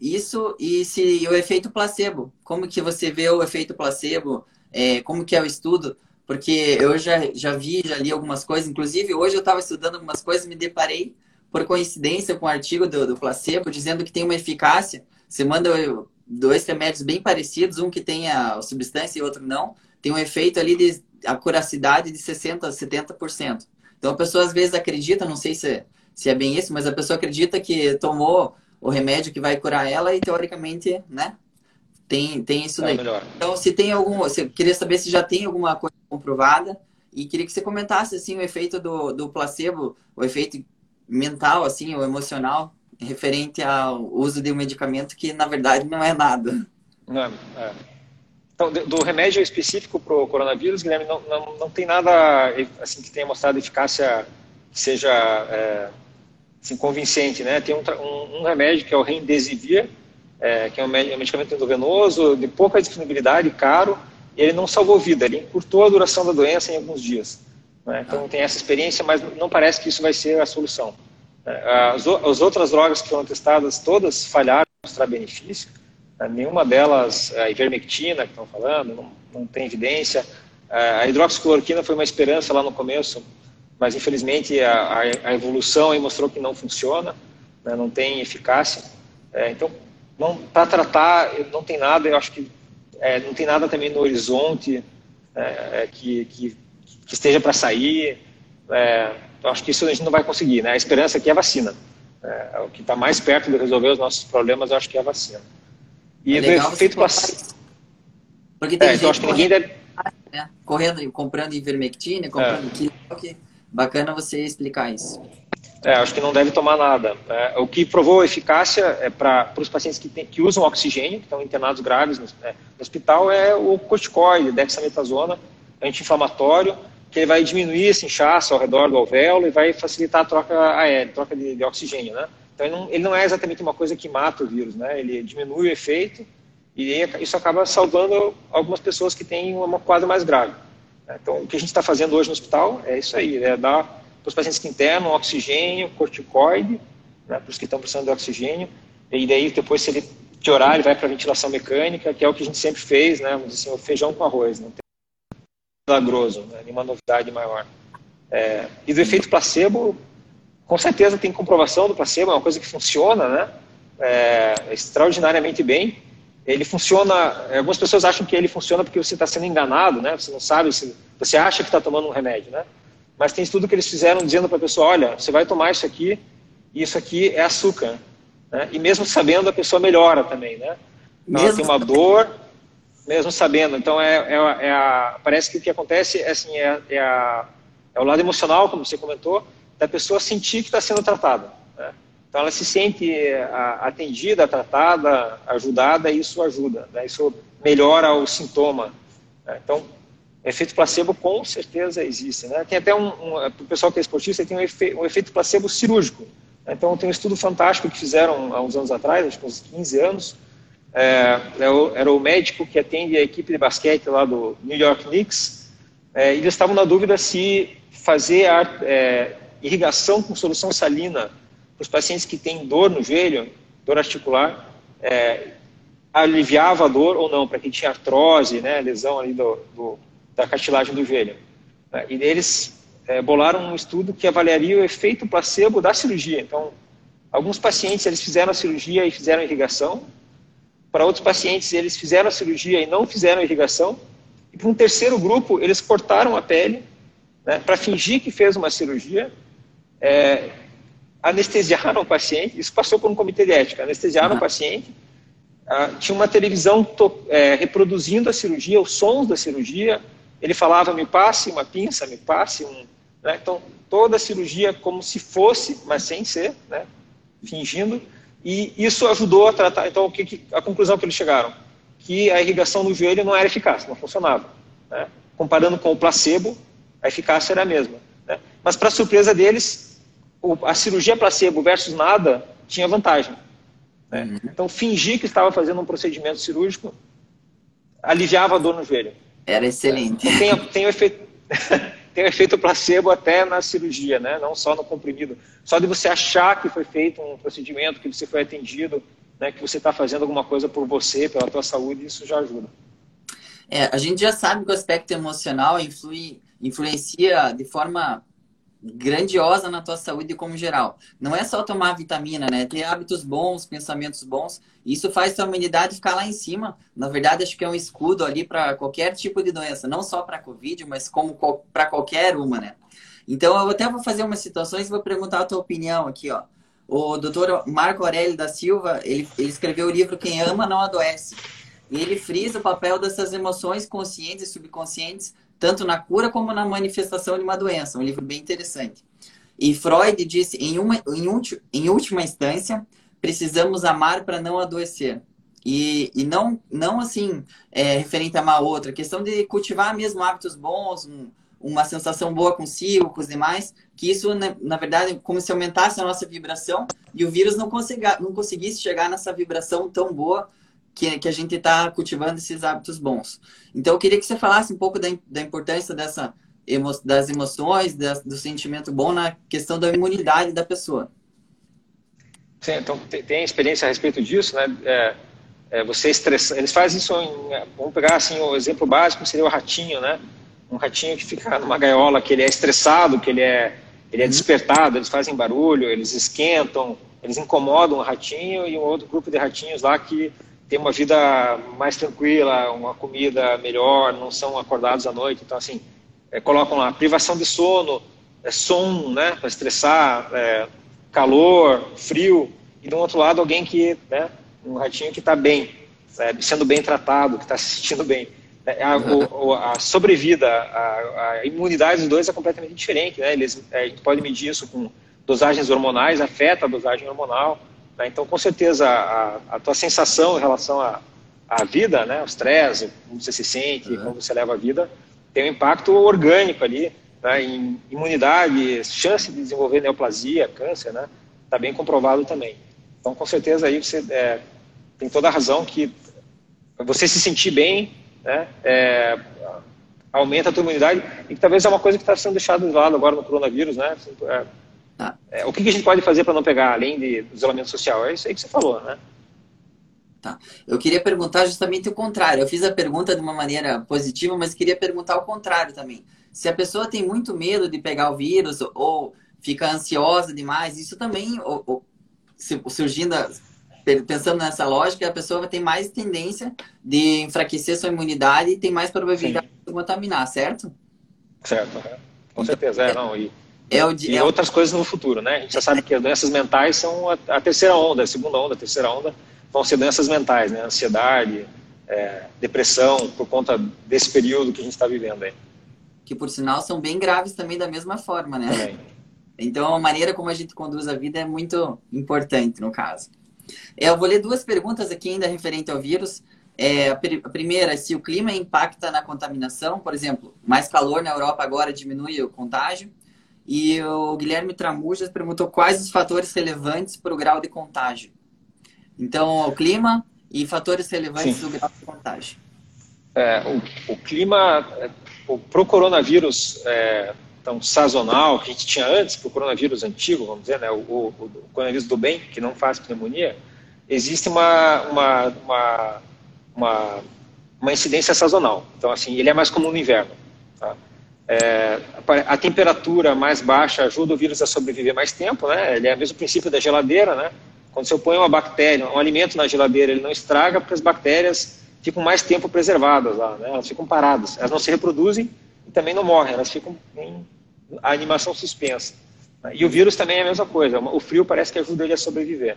Speaker 1: isso e se e o efeito placebo. Como que você vê o efeito placebo? É, como que é o estudo? Porque eu já, já vi, já li algumas coisas. Inclusive, hoje eu estava estudando algumas coisas e me deparei, por coincidência, com um artigo do, do placebo dizendo que tem uma eficácia. Você manda dois remédios bem parecidos, um que tem a substância e outro não. Tem um efeito ali de acuracidade de 60% a 70%. Então a pessoa às vezes acredita, não sei se, se é bem isso, mas a pessoa acredita que tomou o remédio que vai curar ela e teoricamente, né, tem, tem isso é daí. É então, se tem algum. Você queria saber se já tem alguma coisa comprovada. E queria que você comentasse assim, o efeito do, do placebo, o efeito mental, assim, o emocional, referente ao uso de um medicamento que, na verdade, não é nada.
Speaker 2: Não, é. Então, do remédio específico para o coronavírus, Guilherme, não, não, não tem nada assim que tenha mostrado eficácia que seja é, assim, convincente, né? Tem um, um, um remédio que é o Remdesivir, é, que é um medicamento endovenoso, de pouca disponibilidade, caro, e ele não salvou vida, ele encurtou a duração da doença em alguns dias. Né? Então tem essa experiência, mas não parece que isso vai ser a solução. É, as, as outras drogas que foram testadas, todas falharam em mostrar benefício, né? nenhuma delas, a ivermectina que estão falando, não, não tem evidência. É, a hidroxicloroquina foi uma esperança lá no começo, mas infelizmente a, a evolução mostrou que não funciona, né? não tem eficácia. É, então para tratar não tem nada eu acho que é, não tem nada também no horizonte é, é que, que, que, esteja para sair é, eu acho que isso a gente não vai conseguir né? A esperança aqui é a vacina. É, é o que está mais perto de resolver os nossos problemas eu acho que é a vacina.
Speaker 1: E é do efeito placebo. porque tem é, então acho que ninguém deve né? correndo comprando ivermectina comprando é. que bacana você explicar isso
Speaker 2: é, acho que não deve tomar nada. É, o que provou eficácia é para os pacientes que, tem, que, usam oxigênio, que estão internados graves no, é, no, hospital, é o corticoide, dexametasona, anti-inflamatório, que ele vai diminuir esse inchaço ao redor do alvéolo e vai facilitar a troca aérea, troca de, de oxigênio, né? Então ele não, ele não, é exatamente uma coisa que mata o vírus, né? Ele diminui o efeito e isso acaba salvando algumas pessoas que têm uma quadro mais grave. Então o que a gente está fazendo hoje no hospital é isso aí, é dar para os pacientes que internam oxigênio, corticoide, né, para os que estão precisando de oxigênio, e daí depois se ele piorar, ele vai para a ventilação mecânica, que é o que a gente sempre fez, né, assim, o feijão com arroz, não tem milagroso, né, nenhuma novidade maior. É, e do efeito placebo, com certeza tem comprovação do placebo, é uma coisa que funciona, né, é, extraordinariamente bem, ele funciona, algumas pessoas acham que ele funciona porque você está sendo enganado, né, você não sabe, se, você acha que está tomando um remédio, né, mas tem estudo que eles fizeram dizendo para a pessoa, olha, você vai tomar isso aqui, e isso aqui é açúcar. Né? E mesmo sabendo, a pessoa melhora também, né? Então, ela tem uma dor, mesmo sabendo. Então, é, é, é a, parece que o que acontece é, assim, é, é, a, é o lado emocional, como você comentou, da pessoa sentir que está sendo tratada. Né? Então, ela se sente atendida, tratada, ajudada, e isso ajuda. Né? Isso melhora o sintoma. Né? Então, efeito placebo com certeza existe. Né? Tem até um, um o pessoal que é esportista tem um, efe, um efeito placebo cirúrgico. Então tem um estudo fantástico que fizeram há uns anos atrás, acho que uns 15 anos. É, é era o médico que atende a equipe de basquete lá do New York Knicks. É, eles estavam na dúvida se fazer a é, irrigação com solução salina para os pacientes que têm dor no joelho, dor articular, é, aliviava a dor ou não, para quem tinha artrose, né, lesão ali do, do, da cartilagem do joelho. E eles é, bolaram um estudo que avaliaria o efeito placebo da cirurgia. Então, alguns pacientes eles fizeram a cirurgia e fizeram a irrigação. Para outros pacientes eles fizeram a cirurgia e não fizeram a irrigação. E para um terceiro grupo eles cortaram a pele né, para fingir que fez uma cirurgia. É, anestesiaram o paciente. Isso passou por um comitê de ética. Anestesiaram uhum. o paciente. Ah, tinha uma televisão to, é, reproduzindo a cirurgia, os sons da cirurgia. Ele falava: me passe uma pinça, me passe um, né? Então, toda a cirurgia como se fosse, mas sem ser, né? fingindo, e isso ajudou a tratar. Então, o que, que, a conclusão que eles chegaram? Que a irrigação no joelho não era eficaz, não funcionava. Né? Comparando com o placebo, a eficácia era a mesma. Né? Mas, para surpresa deles, a cirurgia placebo versus nada tinha vantagem. Né? Uhum. Então, fingir que estava fazendo um procedimento cirúrgico aliviava a dor no joelho.
Speaker 1: Era excelente.
Speaker 2: Tem, tem o efeito. tem o efeito placebo até na cirurgia, né? não só no comprimido. Só de você achar que foi feito um procedimento, que você foi atendido, né? que você está fazendo alguma coisa por você, pela tua saúde, isso já ajuda.
Speaker 1: É, a gente já sabe que o aspecto emocional influi, influencia de forma grandiosa na tua saúde como geral. Não é só tomar vitamina, né? Ter hábitos bons, pensamentos bons. Isso faz tua imunidade ficar lá em cima. Na verdade, acho que é um escudo ali para qualquer tipo de doença, não só para Covid, mas como para qualquer uma, né? Então, eu até vou fazer umas situações e vou perguntar a tua opinião aqui, ó. O doutor Marco Aurélio da Silva, ele, ele escreveu o livro Quem Ama Não Adoece. E ele frisa o papel dessas emoções conscientes e subconscientes tanto na cura como na manifestação de uma doença. Um livro bem interessante. E Freud disse, em, uma, em, ulti, em última instância, precisamos amar para não adoecer. E, e não, não assim, é, referente a uma outra, questão de cultivar mesmo hábitos bons, um, uma sensação boa consigo, com os demais, que isso, na, na, verdade, como se aumentasse a nossa vibração e o vírus não, consiga, não conseguisse chegar nessa vibração tão boa que, que a gente está cultivando esses hábitos bons. Então, eu queria que você falasse um pouco da, da importância dessa, das emoções, das, do sentimento bom na questão da imunidade da pessoa.
Speaker 2: Sim, então tem, experiência a respeito disso, né? É, é, você estressa, eles fazem isso em, vamos pegar assim o exemplo básico seria o ratinho, né? Um ratinho que fica numa gaiola que ele é estressado, que ele é ele é uhum. despertado, eles fazem barulho, eles esquentam, eles incomodam o ratinho e um outro grupo de ratinhos lá que ter uma vida mais tranquila, uma comida melhor, não são acordados à noite. Então, assim, é, colocam lá privação de sono, é, som, né, para estressar, é, calor, frio. E do outro lado, alguém que, né, um ratinho que está bem, sendo bem tratado, que está se sentindo bem. É, a, o, a sobrevida, a, a, imunidade dos dois é completamente diferente. Né? Eles, é, a gente pode medir isso com dosagens hormonais, afeta a dosagem hormonal. Né? Então, com certeza, a, a, tua sensação em relação à, à vida, né? o stress, como você se sente, uhum. como você leva a vida, tem um impacto orgânico ali, né? em imunidade, chance de desenvolver neoplasia, câncer, né? Está bem comprovado também. Então, com certeza, aí você é, tem toda a razão que você se sentir bem, né? É, aumenta a tua imunidade e que talvez é uma coisa que está sendo deixada de lado agora no coronavírus, né? Tá. É, o que, que, a gente pode fazer para não pegar, além de, do isolamento social? É isso aí que você falou, né?
Speaker 1: Tá. Eu queria perguntar justamente o contrário. Eu fiz a pergunta de uma maneira positiva, mas queria perguntar o contrário também. Se a pessoa tem muito medo de pegar o vírus ou fica ansiosa demais, isso também, ou, ou, surgindo, pensando nessa lógica, a pessoa ter mais tendência de enfraquecer sua imunidade e tem mais probabilidade Sim. de contaminar, certo?
Speaker 2: Certo, com certeza. É, não, e é o de, e é outras coisas no futuro, né? A gente já sabe que as doenças mentais são a, a, terceira onda, a segunda onda, a terceira onda vão ser doenças mentais, né? Ansiedade, é, depressão, por conta desse período que a gente está vivendo aí.
Speaker 1: Que, por sinal, são bem graves também da mesma forma, né? Também. Então, a maneira como a gente conduz a vida é muito importante, no caso. Eu vou ler duas perguntas aqui ainda referente ao vírus. É, a, primeira, se o clima impacta na contaminação, por exemplo, mais calor na Europa agora diminui o contágio. E o Guilherme Tramujas perguntou quais os fatores relevantes para o grau de contágio. Então, o clima e fatores relevantes Sim. do grau de contágio.
Speaker 2: É, o, o, clima, para o coronavírus é, tão sazonal que a gente tinha antes, para o coronavírus antigo, vamos dizer, né, o, o, o, coronavírus do bem, que não faz pneumonia, existe uma, uma, uma, uma, uma incidência sazonal. Então, assim, ele é mais comum no inverno. É, a temperatura mais baixa ajuda o vírus a sobreviver mais tempo, né? Ele é o mesmo princípio da geladeira, né? Quando você põe uma bactéria, um alimento na geladeira, ele não estraga porque as bactérias ficam mais tempo preservadas lá, né? Elas ficam paradas, elas não se reproduzem e também não morrem, elas ficam em animação suspensa. E o vírus também é a mesma coisa, o frio parece que ajuda ele a sobreviver.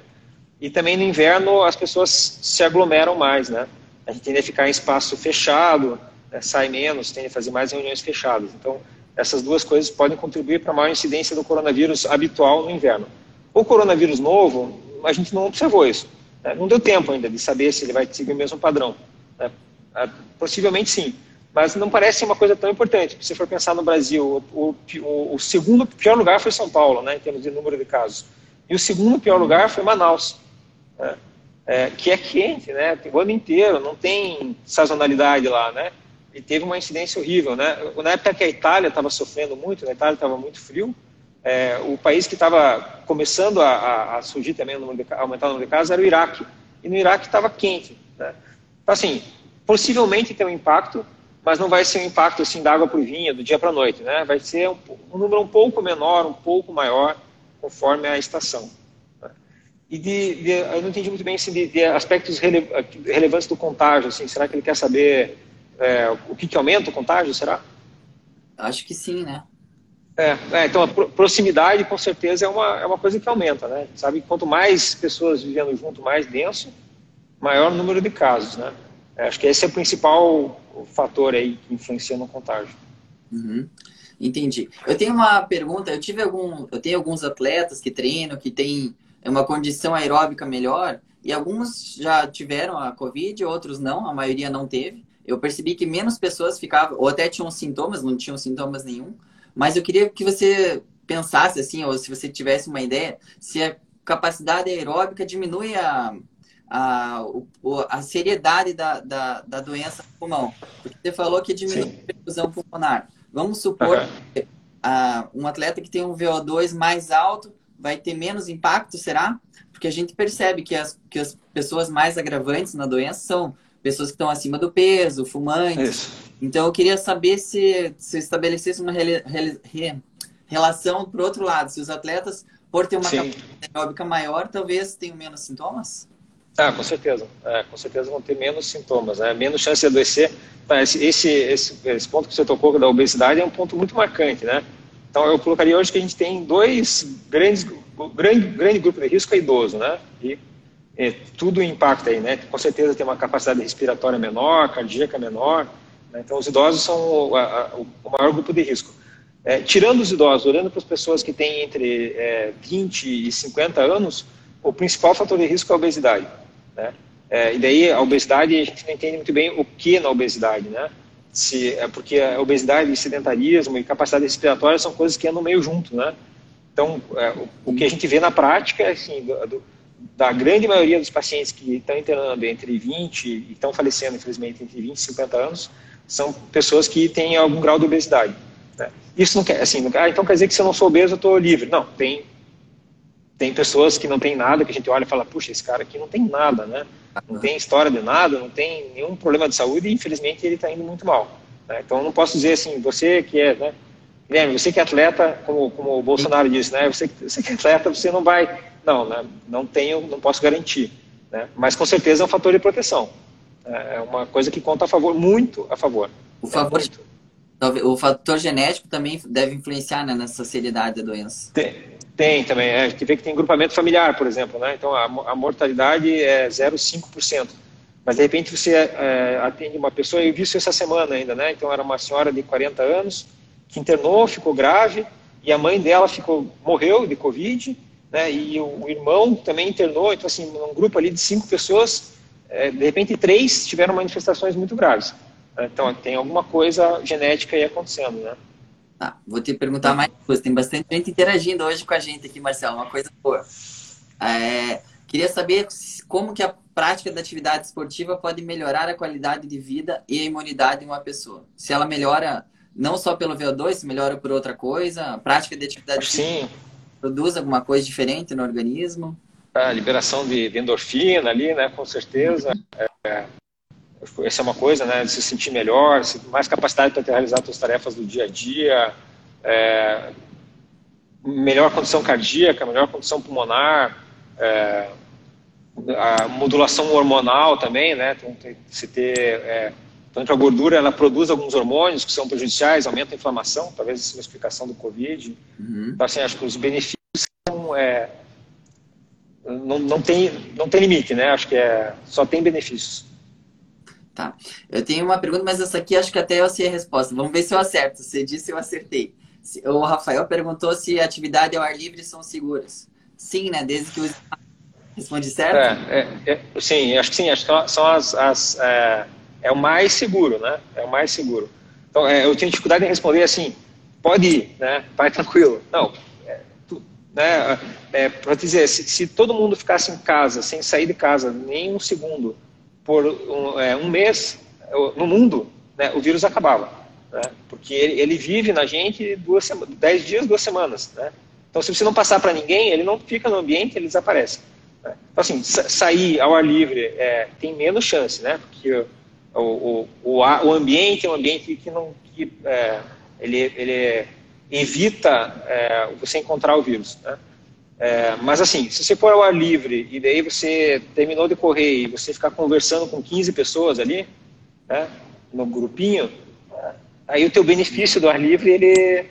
Speaker 2: E também no inverno as pessoas se aglomeram mais, né? A gente tende a ficar em espaço fechado, né, sai menos, tende a fazer mais reuniões fechadas. Então, essas duas coisas podem contribuir para a maior incidência do coronavírus habitual no inverno. O coronavírus novo, a gente não observou isso. Né? Não deu tempo ainda de saber se ele vai seguir o mesmo padrão. Né? Ah, possivelmente sim, mas não parece uma coisa tão importante. Se você for pensar no Brasil, o, o, o segundo pior lugar foi São Paulo, né, em termos de número de casos. E o segundo pior lugar foi Manaus. Né? É, que é quente, né? O ano inteiro, não tem sazonalidade lá, né? E teve uma incidência horrível. Né? Na época que a Itália estava sofrendo muito, a Itália estava muito frio, é, o país que estava começando a, a, a, surgir também, o de, aumentar o número de casos, era o Iraque. E no Iraque estava quente. Né? Então, assim, possivelmente tem um impacto, mas não vai ser um impacto assim da água para o vinho, do dia para a noite. Né? Vai ser um, um, número um pouco menor, um pouco maior, conforme a estação. Né? E de, de, eu não entendi muito bem assim, de, de aspectos rele, relevantes do contágio. Assim, será que ele quer saber é, o que, que aumenta o contágio, será?
Speaker 1: Acho que sim, né?
Speaker 2: É, é, então a proximidade com certeza é uma, é uma coisa que aumenta, né? Sabe que quanto mais pessoas vivendo junto, mais denso, maior o número de casos, né? É, acho que esse é o principal fator aí que influencia no contágio.
Speaker 1: Uhum. Entendi. Eu tenho uma pergunta. Eu tive algum, eu tenho alguns atletas que treinam que têm uma condição aeróbica melhor e alguns já tiveram a COVID, outros não. A maioria não teve eu percebi que menos pessoas ficavam, ou até tinham sintomas, não tinham sintomas nenhum, mas eu queria que você pensasse assim, ou se você tivesse uma ideia, se a capacidade aeróbica diminui a, a, a seriedade da, da, da doença pulmão. Porque você falou que diminui Sim. a perfusão pulmonar. Vamos supor uhum. que a, um atleta que tem um VO2 mais alto vai ter menos impacto, será? Porque a gente percebe que as, que as pessoas mais agravantes na doença são pessoas que estão acima do peso, fumantes. Isso. Então eu queria saber se, se estabelecesse uma re, re, relação para outro lado, se os atletas, por ter uma Sim. capacidade aeróbica maior, talvez tenham menos sintomas?
Speaker 2: Ah, com certeza. É, com certeza vão ter menos sintomas, né? menos chance de adoecer. Esse, esse, esse, esse ponto que você tocou da obesidade é um ponto muito marcante, né? Então eu colocaria hoje que a gente tem dois grandes, grande, grande grupo de risco é idoso, né? E é, tudo impacta aí, né? Com certeza tem uma capacidade respiratória menor, cardíaca menor. Né? Então, os idosos são o, a, o maior grupo de risco. É, tirando os idosos, olhando para as pessoas que têm entre é, 20 e 50 anos, o principal fator de risco é a obesidade. Né? É, e daí a obesidade, a gente não entende muito bem o que na obesidade, né? Se, é porque a obesidade, sedentarismo e capacidade respiratória são coisas que andam meio junto, né? Então, é, o, o, que a gente vê na prática, assim, do, do da grande maioria dos pacientes que estão internando entre 20 e estão falecendo, infelizmente, entre 20 e 50 anos, são pessoas que têm algum grau de obesidade. Né? Isso não quer, assim, não, ah, então quer dizer que se eu não sou obeso eu estou livre. Não, tem, tem pessoas que não têm nada, que a gente olha e fala, puxa, esse cara aqui não tem nada, né? Não tem história de nada, não tem nenhum problema de saúde e infelizmente ele está indo muito mal. Né? Então eu não posso dizer assim, você que é, né? Guilherme, você que é atleta, como, como o Bolsonaro disse, né? Você, você que é atleta, você não vai não, né? não tenho, não posso garantir. Né? Mas com certeza é um fator de proteção. É, é uma coisa que conta a favor, muito a favor.
Speaker 1: O, favor, o fator genético também deve influenciar né, nessa seriedade da doença.
Speaker 2: Tem, tem também. É, a gente vê que tem grupamento familiar, por exemplo. Né? Então a, a mortalidade é 0,5%. Mas de repente você é, atende uma pessoa, eu vi isso essa semana ainda, né? Então era uma senhora de 40 anos que internou, ficou grave, e a mãe dela ficou, morreu de Covid, né, e o, o, irmão também internou, então assim, um grupo ali de cinco pessoas é, de repente três tiveram manifestações muito graves. Então tem alguma coisa genética aí acontecendo, né?
Speaker 1: Tá, vou te perguntar mais coisas. Tem bastante gente interagindo hoje com a gente aqui, Marcelo. Uma coisa boa. É, queria saber como que a prática da atividade esportiva pode melhorar a qualidade de vida e a imunidade de uma pessoa. Se ela melhora não só pelo VO2, se melhora por outra coisa, a prática de atividade
Speaker 2: Sim.
Speaker 1: Produz alguma coisa diferente no organismo?
Speaker 2: A liberação de, de endorfina ali, né, com certeza. É, essa é uma coisa, né, de se sentir melhor, mais capacidade para realizar suas tarefas do dia a dia, é, melhor condição cardíaca, melhor condição pulmonar, é, a modulação hormonal também, né, então, tem, se ter, é, tanto a gordura, ela produz alguns hormônios que são prejudiciais, aumenta a inflamação, talvez essa é uma explicação do Covid. Uhum. Então, assim, acho que os benefícios são, é, não, não, tem, não tem limite, né, acho que é, só tem benefícios.
Speaker 1: Tá. Eu tenho uma pergunta, mas essa aqui acho que até eu sei a resposta. Vamos ver se eu acerto. Você disse eu acertei. O Rafael perguntou se atividade ao ar livre são seguras. Sim, né? Desde que use. Responde certo?
Speaker 2: É, é, é, sim, acho que sim. Acho que são as. as é, o mais seguro, né? É o mais seguro. Então, é, eu tenho dificuldade em responder assim: pode ir, né? Vai tranquilo. Não. É, tu, né? É, para dizer, se, se todo mundo ficasse em casa, sem sair de casa nem um segundo, por um, é, um mês no mundo, né, o vírus acabava. Né, porque ele, ele, vive na gente duas dez dias, duas semanas. Né? Então, se você não passar para ninguém, ele não fica no ambiente, ele desaparece. Né? Então, assim, sair ao ar livre é, tem menos chance, né? Porque o, o, o, ambiente é um ambiente que não que, é, ele, ele evita é, você encontrar o vírus. Né? É, mas assim, se você for ao ar livre e daí você terminou de correr e você ficar conversando com 15 pessoas ali, né, no grupinho, aí o teu benefício do ar livre ele,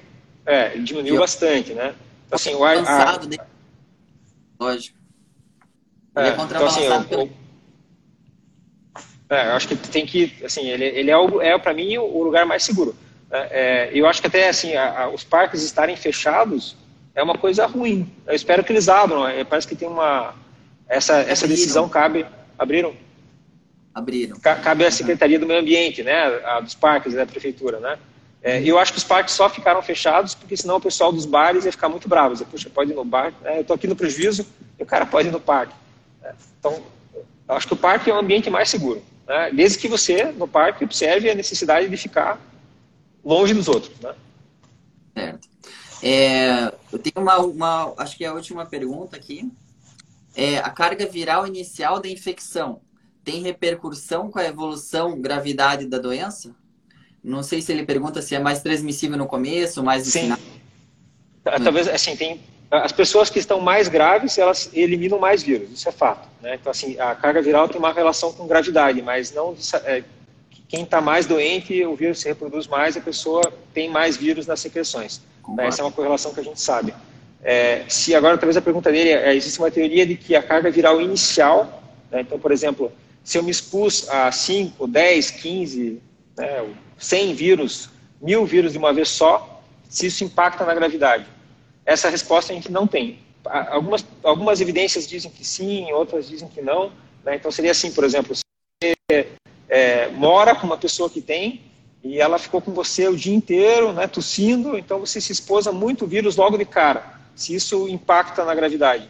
Speaker 2: é, diminuiu Eu, bastante, né?
Speaker 1: Então, assim, o ar. De... Lógico.
Speaker 2: É, então, assim, pelo... é, eu acho que tem que, assim, ele, ele é, o, é para mim o lugar mais seguro. Né? É, eu acho que até assim, a, a, os parques estarem fechados é uma coisa ruim. Eu espero que eles abram. É, parece que tem uma. Essa, essa decisão cabe. Abriram?
Speaker 1: Abriram.
Speaker 2: Cabe à Secretaria do Meio Ambiente, né? A, dos parques da Prefeitura, né? É, eu acho que os parques só ficaram fechados porque senão o pessoal dos bares ia ficar muito bravo. Dizer, Puxa, pode ir no bar, né? eu estou aqui no prejuízo e o cara pode ir no parque. É, então, eu acho que o parque é o ambiente mais seguro. Né? Desde que você, no parque, observe a necessidade de ficar longe dos outros. Né?
Speaker 1: Certo. É, eu tenho uma, uma, acho que é a última pergunta aqui. É, a carga viral inicial da infecção tem repercussão com a evolução, gravidade da doença? Não sei se ele pergunta se é mais transmissível no começo, mais no
Speaker 2: Sim. final. Talvez, assim, tem as pessoas que estão mais graves, elas eliminam mais vírus, isso é fato. Né? Então, assim, a carga viral tem uma relação com gravidade, mas não é, quem está mais doente, o vírus se reproduz mais, a pessoa tem mais vírus nas secreções. Essa é uma correlação que a gente sabe. É, se agora, talvez a pergunta dele é, existe uma teoria de que a carga viral inicial, né, então, por exemplo, se eu me expus a 5, 10, 15, né, 100 vírus, mil vírus de uma vez só, se isso impacta na gravidade. Essa resposta a gente não tem. Algumas, algumas evidências dizem que sim, outras dizem que não. Né, então, seria assim, por exemplo, você é, mora com uma pessoa que tem, e ela ficou com você o dia inteiro, né, tossindo, então você se expôs a muito vírus logo de cara, se isso impacta na gravidade.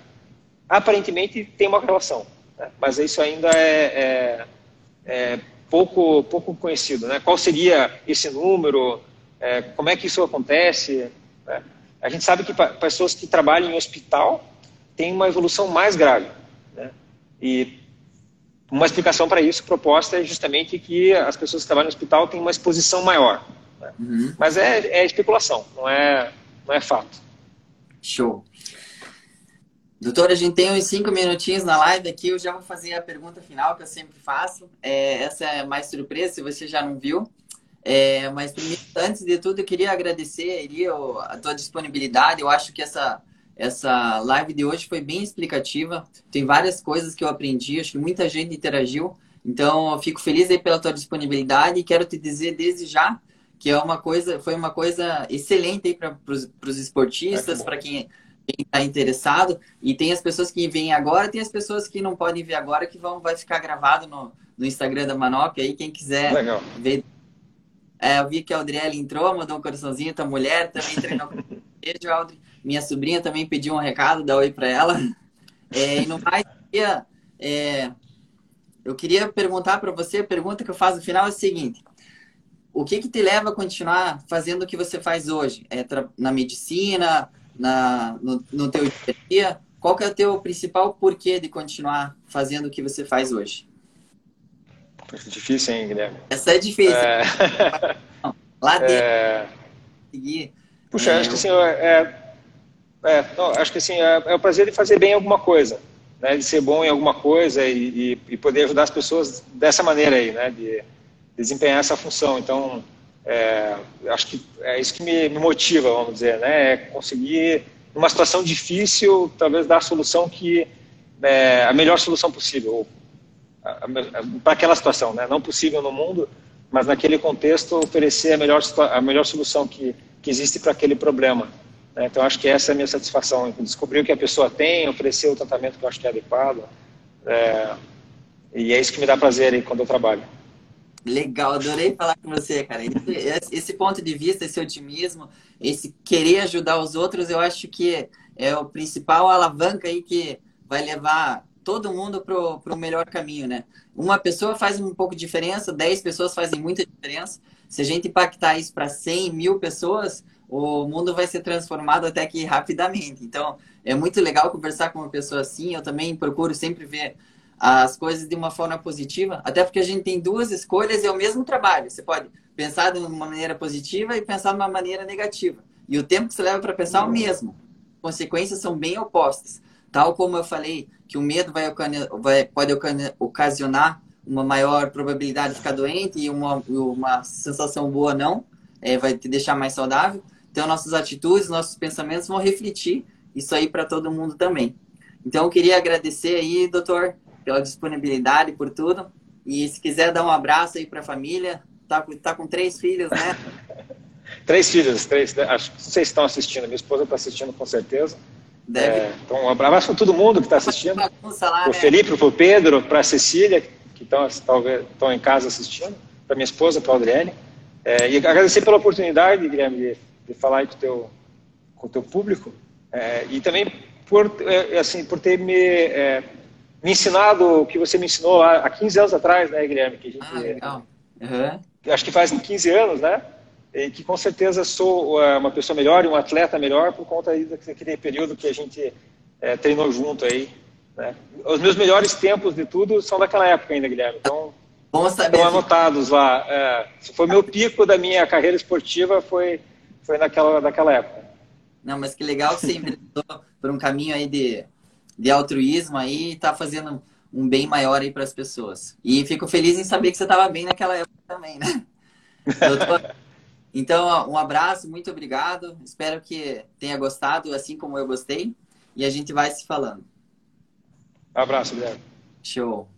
Speaker 2: Aparentemente tem uma relação, né, mas isso ainda é, é, é, pouco, pouco conhecido. Né? Qual seria esse número? É, como é que isso acontece? Né? A gente sabe que pessoas que trabalham em hospital têm uma evolução mais grave. Né? E uma explicação para isso proposta é justamente que as pessoas que trabalham no hospital têm uma exposição maior. Né? Uhum. Mas é, é, especulação, não é, não é fato.
Speaker 1: Show. Doutor, a gente tem uns cinco minutinhos na live aqui. Eu já vou fazer a pergunta final que eu sempre faço. É, essa é mais surpresa, se você já não viu. É, mas antes de tudo, eu queria agradecer Eli, a tua disponibilidade. Eu acho que essa essa live de hoje foi bem explicativa. Tem várias coisas que eu aprendi, acho que muita gente interagiu. Então, eu fico feliz aí pela tua disponibilidade e quero te dizer desde já que é uma coisa, foi uma coisa excelente aí para os esportistas, é para quem quem está interessado. E tem as pessoas que vêm agora, tem as pessoas que não podem ver agora, que vão, vai ficar gravado no, no Instagram da Manop. Aí quem quiser
Speaker 2: Legal.
Speaker 1: ver. É, eu vi que a Audriele entrou, mandou um coraçãozinho, tua mulher também treinou. Beijo, Audrey. Minha sobrinha também pediu um recado, dá oi para ela. É, e no mais, é, eu queria perguntar para você, a pergunta que eu faço no final é a seguinte: o que que te leva a continuar fazendo o que você faz hoje? É na medicina, na, no, no teu dia a dia? Qual que é o teu principal porquê de continuar fazendo o que você faz hoje?
Speaker 2: Difícil, hein, Guilherme?
Speaker 1: Essa é difícil. É... Lá dentro.
Speaker 2: É... Seguir. Puxa, é... acho que assim, é, é, não, acho que assim, é, é, o prazer de fazer bem alguma coisa, né, de ser bom em alguma coisa e, e, e poder ajudar as pessoas dessa maneira aí, né, de desempenhar essa função. Então, é, acho que é isso que me, me, motiva, vamos dizer, né, é conseguir, numa situação difícil, talvez dar a solução que, é, a melhor solução possível, para aquela situação, né, não possível no mundo, mas naquele contexto oferecer a melhor, a melhor solução que, que existe para aquele problema. Né? Então, acho que essa é a minha satisfação, descobrir o que a pessoa tem, oferecer o tratamento que eu acho que é adequado. É, e é isso que me dá prazer aí quando eu trabalho.
Speaker 1: Legal, adorei falar com você, cara. Esse, esse, ponto de vista, esse otimismo, esse querer ajudar os outros, eu acho que é o principal alavanca aí que vai levar todo mundo para o melhor caminho, né? Uma pessoa faz um pouco de diferença, dez pessoas fazem muita diferença. Se a gente impactar isso para 100 mil pessoas, o mundo vai ser transformado até que rapidamente. Então, é muito legal conversar com uma pessoa assim. Eu também procuro sempre ver as coisas de uma forma positiva, até porque a gente tem duas escolhas e é o mesmo trabalho. Você pode pensar de uma maneira positiva e pensar de uma maneira negativa. E o tempo que você leva para pensar é o mesmo. Consequências são bem opostas. Tal como eu falei que o medo vai, vai pode ocasionar uma maior probabilidade de ficar doente e uma, uma sensação boa não, é, vai te deixar mais saudável. Então, nossas atitudes, nossos pensamentos vão refletir isso aí para todo mundo também. Então, eu queria agradecer aí, doutor, pela disponibilidade, por tudo. E se quiser dar um abraço aí para a família, tá, tá com três filhos, né?
Speaker 2: três filhos, três. Né? Acho que vocês estão assistindo, minha esposa está assistindo com certeza.
Speaker 1: Deve. É,
Speaker 2: então, um abraço para todo mundo que está assistindo. Para o
Speaker 1: né?
Speaker 2: Felipe, para o Pedro, para a Cecília, que estão talvez estão em casa assistindo, para minha esposa, para a Adriane. É, e agradecer pela oportunidade, Guilherme, de de falar com o teu, com o teu público é, e também por, é, assim, por ter me, é, me ensinado o que você me ensinou lá há 15 anos atrás, né, Guilherme? Que a gente,
Speaker 1: ah, legal. Uhum.
Speaker 2: Acho que faz 15 anos, né? E que com certeza sou é, uma pessoa melhor e um atleta melhor por conta aí daquele período que a gente é, treinou junto aí. Né? Os meus melhores tempos de tudo são daquela época ainda, Guilherme. Então,
Speaker 1: Bom saber.
Speaker 2: Estão anotados lá. É, foi meu pico da minha carreira esportiva, foi foi naquela, naquela época.
Speaker 1: Não, mas que legal que você inventou por um caminho aí de, de altruísmo aí e tá fazendo um bem maior aí para as pessoas. E fico feliz em saber que você estava bem naquela época também, né? Tô... Então, um abraço, muito obrigado. Espero que tenha gostado, assim como eu gostei. E a gente vai se falando.
Speaker 2: Abraço, Guilherme.
Speaker 1: Show.